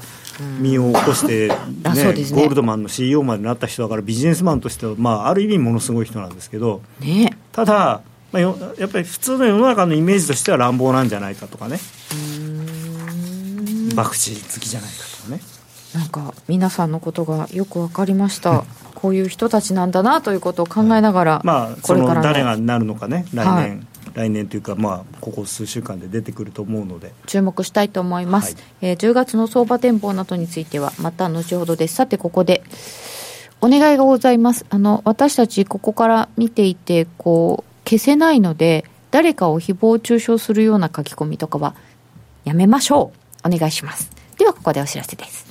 身を起こして、ねね、ゴールドマンの CEO までなった人だからビジネスマンとしては、まあ、ある意味ものすごい人なんですけど、ね、ただ、まあ、やっぱり普通の世の中のイメージとしては乱暴なんじゃないかとかね。博打好きじゃないかなんか皆さんのことがよく分かりました。こういう人たちなんだなということを考えながら、はい、まあその誰がなるのかね来年、はい。来年というか、まあ、ここ数週間で出てくると思うので。注目したいと思います、はい、えー、10月の相場展望などについてはまた後ほどです。さてここでお願いがございます。あの私たちここから見ていてこう消せないので誰かを誹謗中傷するような書き込みとかはやめましょう。お願いします。ではここでお知らせです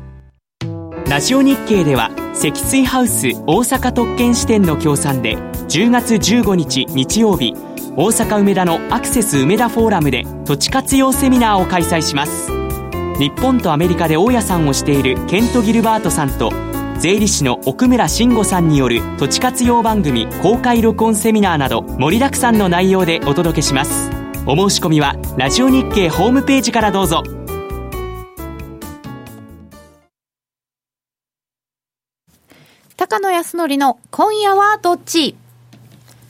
ラジオ日経では積水ハウス大阪特権支店の協賛で10月15日日曜日大阪梅田のアクセス梅田フォーラムで土地活用セミナーを開催します。日本とアメリカで大家さんをしているケント・ギルバートさんと税理士の奥村慎吾さんによる土地活用番組公開録音セミナーなど盛りだくさんの内容でお届けします。お申し込みはラジオ日経ホームページからどうぞ。高野康則の今夜はどっち？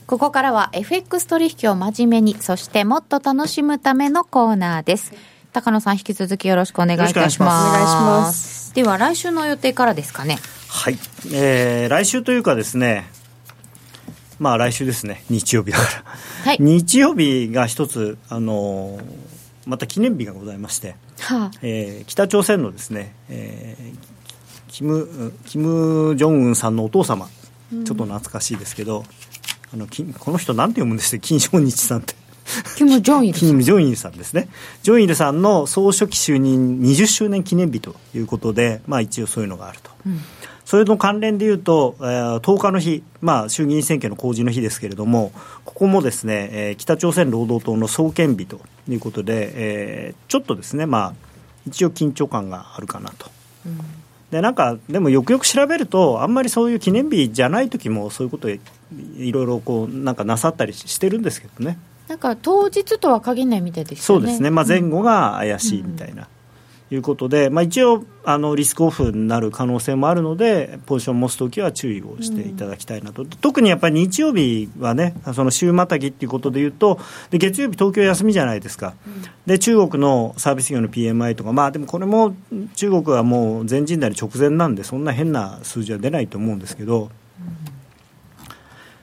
ここからは FX 取引を真面目に、そしてもっと楽しむためのコーナーです。高野さん引き続きよろしくお願いいたします。お願いします。では来週の予定からですかね？はい。えー、来週というかですね、まあ来週ですね、日曜日だから。はい。日曜日が一つ、あのー、また記念日がございまして、はあえー、北朝鮮のですね、えー、キム・キムジョンウンさんのお父様、ちょっと懐かしいですけど、あのこの人、なんて読むんです 金正日さんって。キム・ジョンイルさん。キム・ジョンイルさんですね。ジョンイルさんの総書記就任20周年記念日ということで、まあ一応そういうのがあると。うん、それの関連でいうと、えー、10日の日、まあ、衆議院選挙の公示の日ですけれども、ここもですね、えー、北朝鮮労働党の創建日ということで、えー、ちょっとですね、まあ、一応緊張感があるかなと。うんでなんかでもよくよく調べるとあんまりそういう記念日じゃない時もそういうこといろいろこうなんかなさったりしてるんですけどね。なんか当日とは限らないみたいですよね。そうですね、まあ、前後が怪しいみたいな、いうことで、まあ、一応あのリスクオフになる可能性もあるのでポジションを持つときは注意をしていただきたいなと、うん、特にやっぱり日曜日はねその週またぎっていうことでいうとで月曜日東京休みじゃないですか、うん、で中国のサービス業の PMI とかまあでもこれも中国はもう全人代の直前なんでそんな変な数字は出ないと思うんですけど、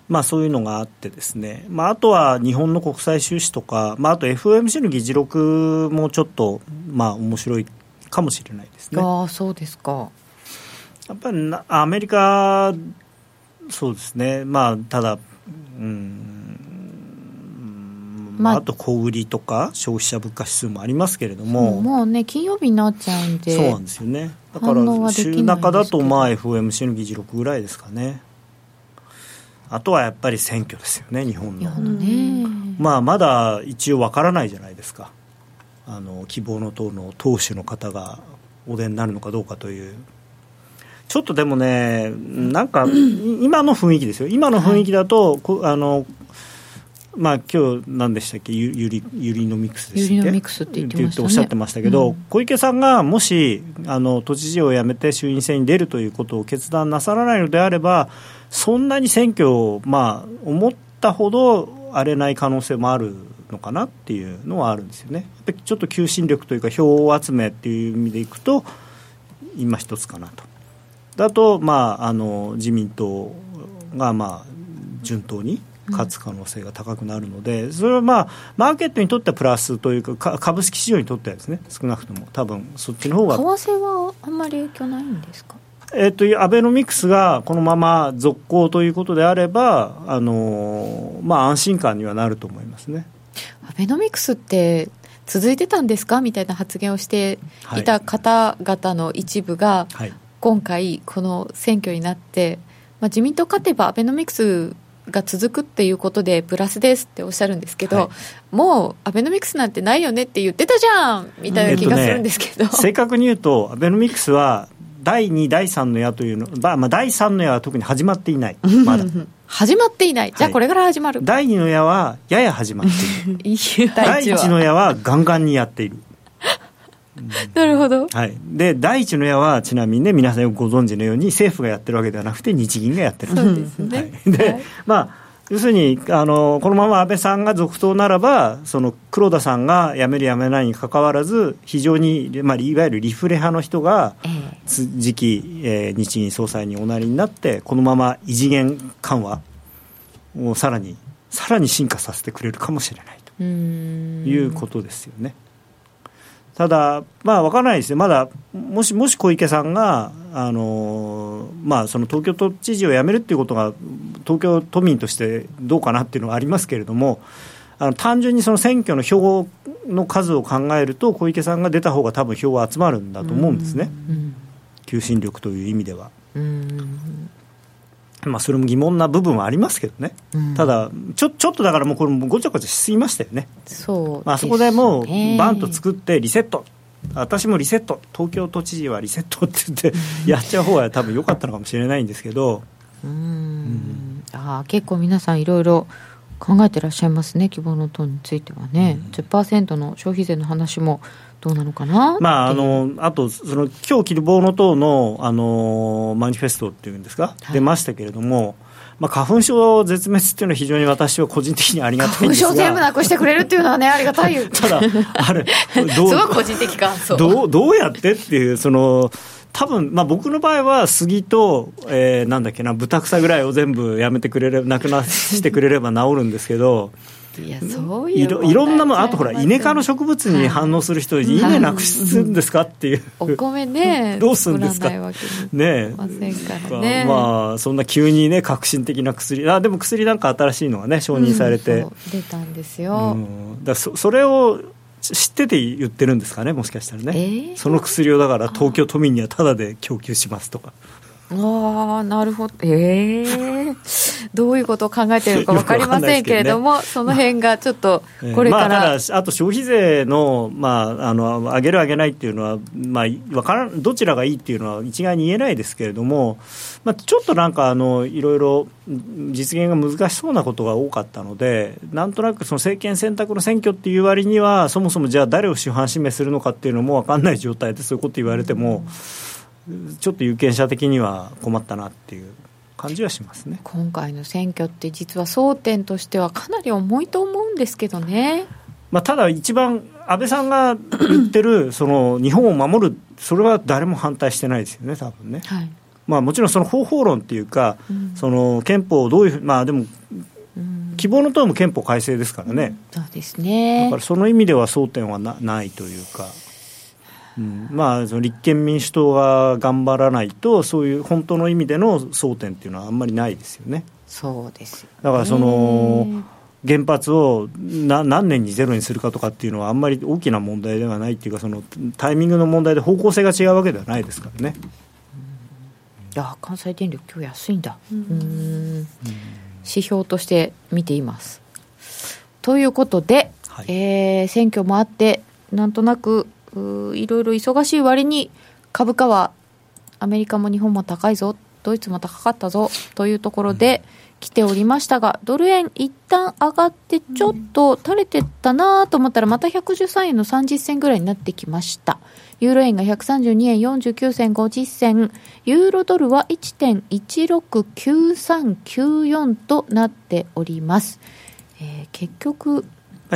まあ、そういうのがあってですね、まあ、あとは日本の国際収支とか、まあ、あと FOMC の議事録もちょっと、まあ、面白いかもしれないですね。あそうですかやっぱりアメリカ、そうですね、まあ、ただ、うん、まあ、あと小売りとか消費者物価指数もありますけれども、もうね、金曜日になっちゃうんで、そうなんですよね、だから週中だと、まあ、FOMC の議事録ぐらいですかね。あとはやっぱり選挙ですよね、日本の。ね、まあ、まだ一応わからないじゃないですか。あの希望の党の党首の方がお出になるのかどうかという。ちょっとでもねなんか今の雰囲気ですよ。今の雰囲気だと、はい、あのまあ今日何でしたっけ？ゆゆりゆりのミックスでしたっけ？ゆりのミックスって言ってましたね。おっしゃってましたけど、うん。小池さんがもしあの都知事を辞めて衆院選に出るということを決断なさらないのであればそんなに選挙をまあ思ったほど荒れない可能性もあるのかなっていうのはあるんですよね。やっぱりちょっと求心力というか票集めっていう意味でいくと今一つかなと。だと、まあ、あの自民党が、まあ、順当に勝つ可能性が高くなるので、それは、まあ、マーケットにとってはプラスというかか株式市場にとってはですね少なくとも多分そっちの方為が、替はあんまり影響ないんですか？えっとアベノミクスがこのまま続行ということであればあの、まあ、安心感にはなると思いますね。アベノミクスって続いてたんですか？みたいな発言をしていた方々の一部が、はい。今回、この選挙になって、まあ、自民党勝てばアベノミクスが続くっていうことでプラスですっておっしゃるんですけど、はい。もうアベノミクスなんてないよねって言ってたじゃんみたいな気がするんですけど、正確に言うとアベノミクスは第2、第3の矢というの、まあまあ、第3の矢は特に始まっていない、まだ。始まっていない、じゃあこれから始まる、第2の矢はやや始まっている。いい第1の矢はガンガンにやっている。なるほど、はい、で第1の矢はちなみにね皆さんよくご存知のように政府がやってるわけではなくて日銀がやってる。そうですね。はい、で、まあ要するにあのこのまま安倍さんが続投ならばその黒田さんが辞める辞めないにかかわらず非常に、まあ、いわゆるリフレ派の人が次期、えー日銀総裁におなりになってこのまま異次元緩和をさらにさらに進化させてくれるかもしれないと。いうことですよね。ただ、まあ、分からないですね、まだもしもし小池さんが、あのまあ、その東京都知事を辞めるっていうことが、東京都民としてどうかなっていうのはありますけれども、あの単純にその選挙の票の数を考えると、小池さんが出た方が多分票は集まるんだと思うんですね、うん求心力という意味では。うんまあ、それも疑問な部分はありますけどね、うん。ただちょ、ちょっとだからもうこれ、ごちゃごちゃしすぎましたよね。そうまあ、あそこでもうバンと作ってリセット、私もリセット、東京都知事はリセットって言って、やっちゃう方が多分良かったのかもしれないんですけど、うーん。あー結構皆さんいろいろ考えてらっしゃいますね希望の党についてはね、10%の消費税の話もどうなのかな？まあ、あのあと、その今日希望の党のあのマニフェストっていうんですか、はい。出ましたけれども、まあ、花粉症絶滅っていうのは非常に私は個人的にありがたいん花粉ですが。症全部なくしてくれるっていうのはね ありがたいよ。ただ、あれ、すどうごい個人的感想どうどうやってっていう、その多分まあ僕の場合は杉と、えーなんだっけな、豚草ぐらいを全部やめてくれれば、なくなしてくれれば治るんですけど、いやそういういろいろんなもの、あとほら、イネ科の食植物に反応する人、稲なくすんですか？っていう、お米ね どうすんですか？ねまね。まあ、そんな急にね、革新的な薬、あでも薬なんか新しいのがね、承認されて。うん出たんですよ、うん。だそそれを知ってて言ってるんですかね、もしかしたらね、えー？その薬をだから東京都民にはタダで供給しますとか、ああなるほど。ええどういうことを考えてるのか分かりませんけれどもその辺がちょっとこれから、まあ、ただ、あと消費税の,、まあ、あの上げる、上げないっていうのは、まあ、わからんどちらがいいっていうのは一概に言えないですけれども、まあ、ちょっとなんかあのいろいろ実現が難しそうなことが多かったので、なんとなくその政権選択の選挙っていう割には、そもそもじゃあ、誰を主犯指名するのかっていうのも分かんない状態で、そういうこと言われても、ちょっと有権者的には困ったなっていう感じはしますね。今回の選挙って実は争点としてはかなり重いと思うんですけどね。まあ、ただ、一番安倍さんが言ってる その日本を守る、それは誰も反対してないですよね、多分ね。はい。まあ、もちろんその方法論っていうか、うん。その憲法をどういうふうまあでも、うん。希望の党も憲法改正ですからね、そうですだねからその意味では争点はなないというか、うん。まあ、その立憲民主党が頑張らないと、そういう本当の意味での争点っていうのはあんまりないですよね。そうですだからその原発をな何年にゼロにするかとかっていうのはあんまり大きな問題ではないっていうかそのタイミングの問題で方向性が違うわけではないですからね。いや関西電力今日安いんだ。うん。指標として見ています。ということで、はい。えー選挙もあってなんとなくいろいろ忙しい割に株価はアメリカも日本も高いぞドイツも高かったぞというところで、来ておりましたが、ドル円一旦上がってちょっと垂れてったなと思ったら、また113円の30銭ぐらいになってきました。ユーロ円が132円49銭50銭、ユーロドルは1.169394となっております。えー、結局、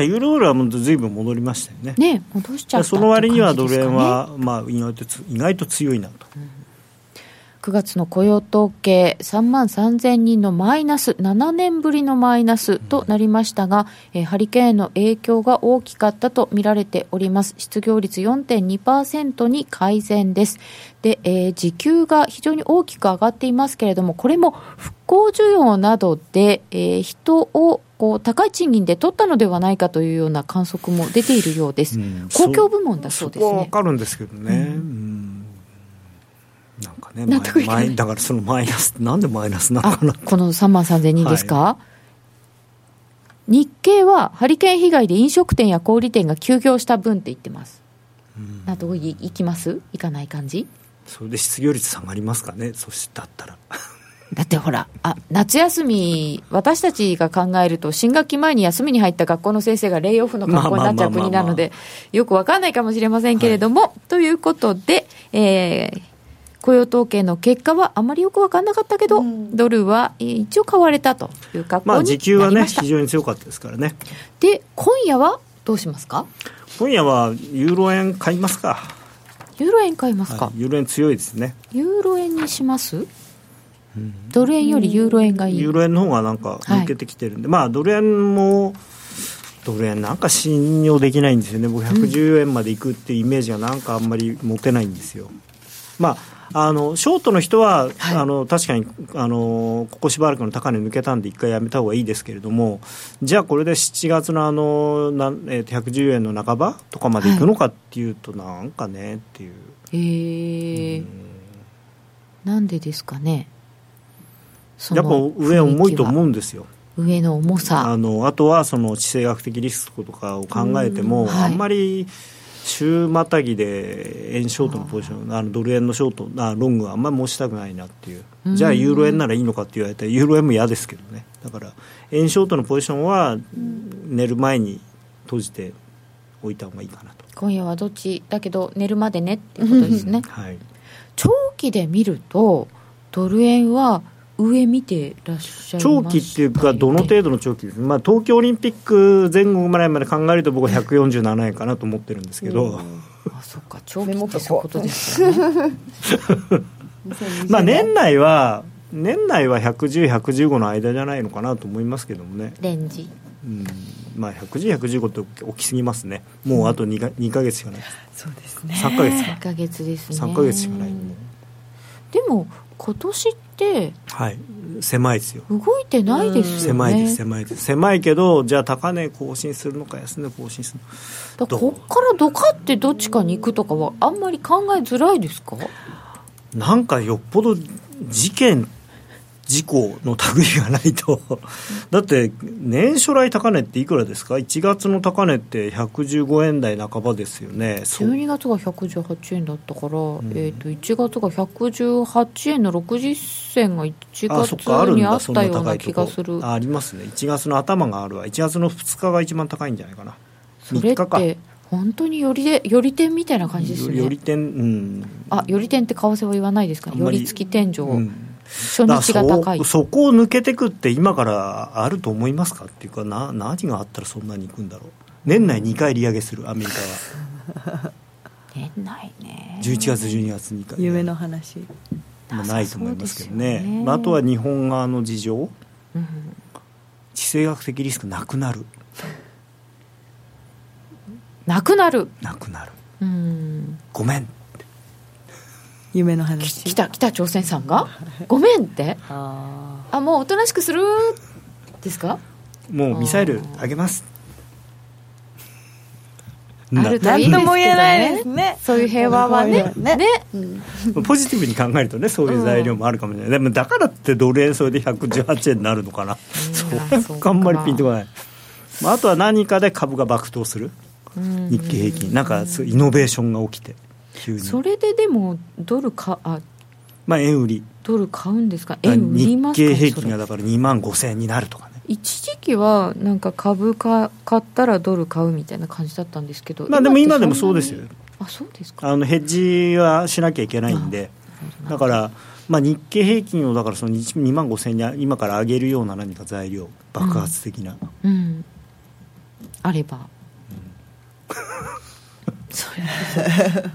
ユーロドルはもうずいぶん戻りましたよね。ね戻しちゃった、ね、その割にはドル円は、まあ、意外と意外と強いなと。うん9月の雇用統計、3万3000人のマイナス、7年ぶりのマイナスとなりましたが、えー、ハリケーンの影響が大きかったと見られております。失業率4.2%に改善です。で、えー、時給が非常に大きく上がっていますけれども、これも復興需要などで、えー、人をこう高い賃金で取ったのではないかというような観測も出ているようです。うん、公共部門だそうですね。そこはわかるんですけどね。うん。なんかね、マイだからそのマイナス、なんでマイナスなのかな。この3万3000人ですか、はい、日経はハリケーン被害で飲食店や小売店が休業した分って言ってます。などいいきます？いかない感じ？それで失業率下がりますかね、そしだったら。だってほらあ、夏休み、私たちが考えると、新学期前に休みに入った学校の先生がレイオフの学校になっちゃう国なので、よくわかんないかもしれませんけれども、はい、ということで、えー、雇用統計の結果はあまりよく分かんなかったけど、うん、ドルは一応買われたという格好になりました、まあ、時給はね、非常に強かったですからね。で、今夜はどうしますか？今夜はユーロ円買いますか。ユーロ円買いますか、はい、ユーロ円強いですね。ユーロ円にしますうん、ドル円よりユーロ円がいい、ユーロ円の方がなんか抜けてきてるんで、はい、まあドル円もドル円なんか信用できないんですよね。僕110円までいくっていうイメージがなんかあんまり持てないんですよ、まああのショートの人は、はい、あの確かにあのここしばらくの高値抜けたんで一回やめた方がいいですけれどもじゃあこれで7月のあのな、えー、110円の半ばとかまでいくのかっていうと、はい、なんかねっていう。へえー、なんでですかねやっぱ上重いと思うんですよ。上の重さ。あのあとはその地政学的リスクとかを考えても、はい、あんまり週またぎで円ショートのポジションあのドル円のショートあロングはあんまり持ちたくないなっていう。じゃあユーロ円ならいいのかって言われたらユーロ円も嫌ですけどね。だから円ショートのポジションは寝る前に閉じておいた方がいいかなと。今夜はどっちだけど寝るまでねっていうことですね、はい、長期で見るとドル円は上見てらっしゃい長期っていうか、どの程度の長期です、まあ、東京オリンピック前後ぐらいまで考えると、僕は147円かなと思ってるんですけど、あそっか、長期ってそういうことですよね。まあ年内は、年内は110、115の間じゃないのかなと思いますけどもね。レンジ。うん。まあ、110、115って大きすぎますね、もうあと 2, か2か月しかない、そうですね。3か月か、2か月ですね、3か月しかない、でも、今年ってはい。狭いですよ。動いてないですよね。狭いです狭いです。狭いけどじゃあ高値更新するのか安値更新するのか。こっからドカってどっちかに行くとかはあんまり考えづらいですか？なんかよっぽど事件事故の類がないと。だって年初来高値っていくらですか？1月の高値って115円台半ばですよね。12月が118円だったから、うん、えー、と1月が118円の60銭が1月にあったような気がする。あありますね。1月の頭があるわ。1月の2日が一番高いんじゃないかな。それって本当によりでより点みたいな感じですね。より点うん。あより点って為替は言わないですかより付き天井、うん初日が高い。そこを抜けてくって今からあると思いますかっていうかな何があったらそんなにいくんだろう。年内2回利上げするアメリカは。年内ね。11月12月2回夢の話。まあ、ないと思いますけどね、ね、あとは日本側の事情、うん、地政学的リスクなくなる。なくなる。なくなる。うん。ごめん夢の話。北北朝鮮さんが？ごめんって。ああもうおとなしくする？ですか？もうミサイルあげます。あるといいですけどねね。そういう平和はね。ね、ねうん、ポジティブに考えるとねそういう材料もあるかもしれない、でもだからってドル円それで118円になるのかな、そうあんまりピンとこない、まあ、あとは何かで株が爆投する。日経平均。なんかイノベーションが起きてそれででもドルかあまあ円売り。ドル買うんですか？円売りますか？日経平均がだから2万5000円になるとかね。一時期はなんか株価買ったらドル買うみたいな感じだったんですけどまあでも今でもそうですよ。あそうですか。あのヘッジはしなきゃいけないんで。だからまあ日経平均をだからその2万5000円に今から上げるような何か材料爆発的な、うん。あれば、それこ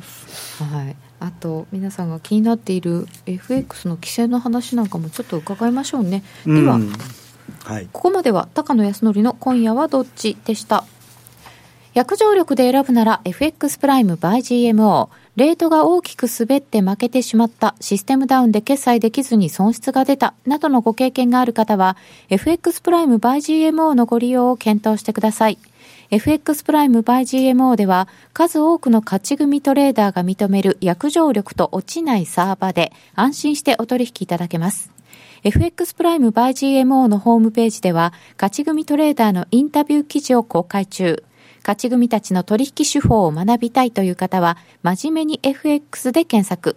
そはいあと皆さんが気になっている FX の規制の話なんかもちょっと伺いましょうね、ではうんはいここまでは高野康則の今夜はどっちでした。約定力で選ぶなら FX プライム by GMO。レートが大きく滑って負けてしまった、システムダウンで決済できずに損失が出た、などのご経験がある方は、FX プライム by GMO のご利用を検討してください。FX プライム by GMO では数多くの勝ち組トレーダーが認める約定力と落ちないサーバで安心してお取引いただけます。FX プライム by GMO のホームページでは、勝ち組トレーダーのインタビュー記事を公開中。勝ち組たちの取引手法を学びたいという方は、真面目に FX で検索。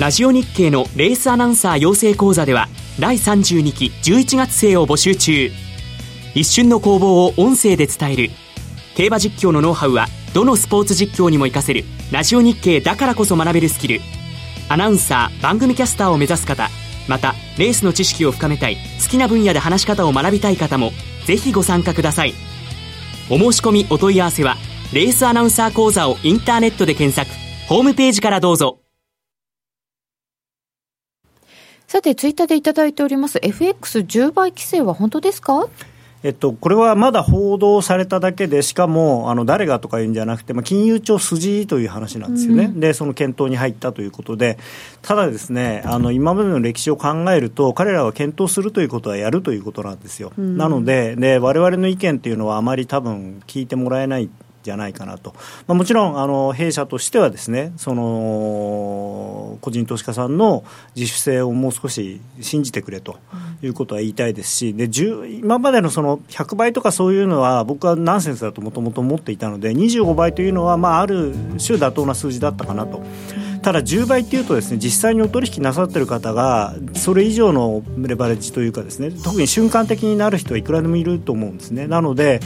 ラジオ日経のレースアナウンサー養成講座では第32期11月生を募集中。一瞬の攻防を音声で伝える。競馬実況のノウハウはどのスポーツ実況にも活かせる。ラジオ日経だからこそ学べるスキル。アナウンサー番組キャスターを目指す方またレースの知識を深めたい好きな分野で話し方を学びたい方もぜひご参加ください。お申し込みお問い合わせはレースアナウンサー講座をインターネットで検索。ホームページからどうぞ。さて、ツイッターでいただいております。FX10 倍規制は本当ですか？えっと、これはまだ報道されただけで、しかもあの誰がとかいうんじゃなくて、まあ、金融庁筋という話なんですよね、うん。でその検討に入ったということで、ただですね、あの今までの歴史を考えると、彼らは検討するということはやるということなんですよ、なのでで、われわれの意見っていうのは、あまり多分聞いてもらえない。じゃないかなと、まあ、もちろんあの弊社としてはですねその個人投資家さんの自主性をもう少し信じてくれということは言いたいですしで10今までのその100倍とかそういうのは僕はナンセンスだともともと思っていたので25倍というのは、まあ、ある種妥当な数字だったかなと。ただ10倍っていうとですね実際にお取引なさってる方がそれ以上のレバレッジというかですね特に瞬間的になる人はいくらでもいると思うんですね。なので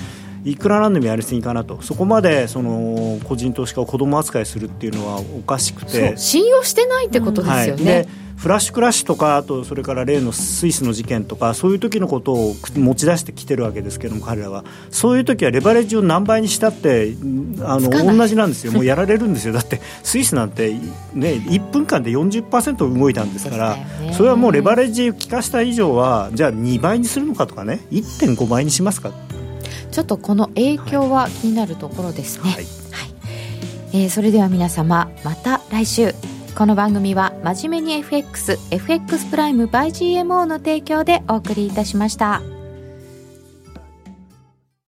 いくらなんでもやりすぎかなと。そこまでその個人投資家を子供扱いするっていうのはおかしくて。信用してないってことですよね。はい、でフラッシュクラッシュとかあとそれから例のスイスの事件とかそういう時のことを持ち出してきてるわけですけども彼らは。そういう時はレバレッジを何倍にしたってあの同じなんですよ。もうやられるんですよ。だってスイスなんて、ね、1分間で40%動いたんですからそれはもうレバレッジを効かした以上はじゃあ2倍にするのかとかね。1.5倍にしますかちょっとこの影響は気になるところですね。はいはいえーそれでは皆様また来週この番組は真面目に FX FX プライム by GMO の提供でお送りいたしました。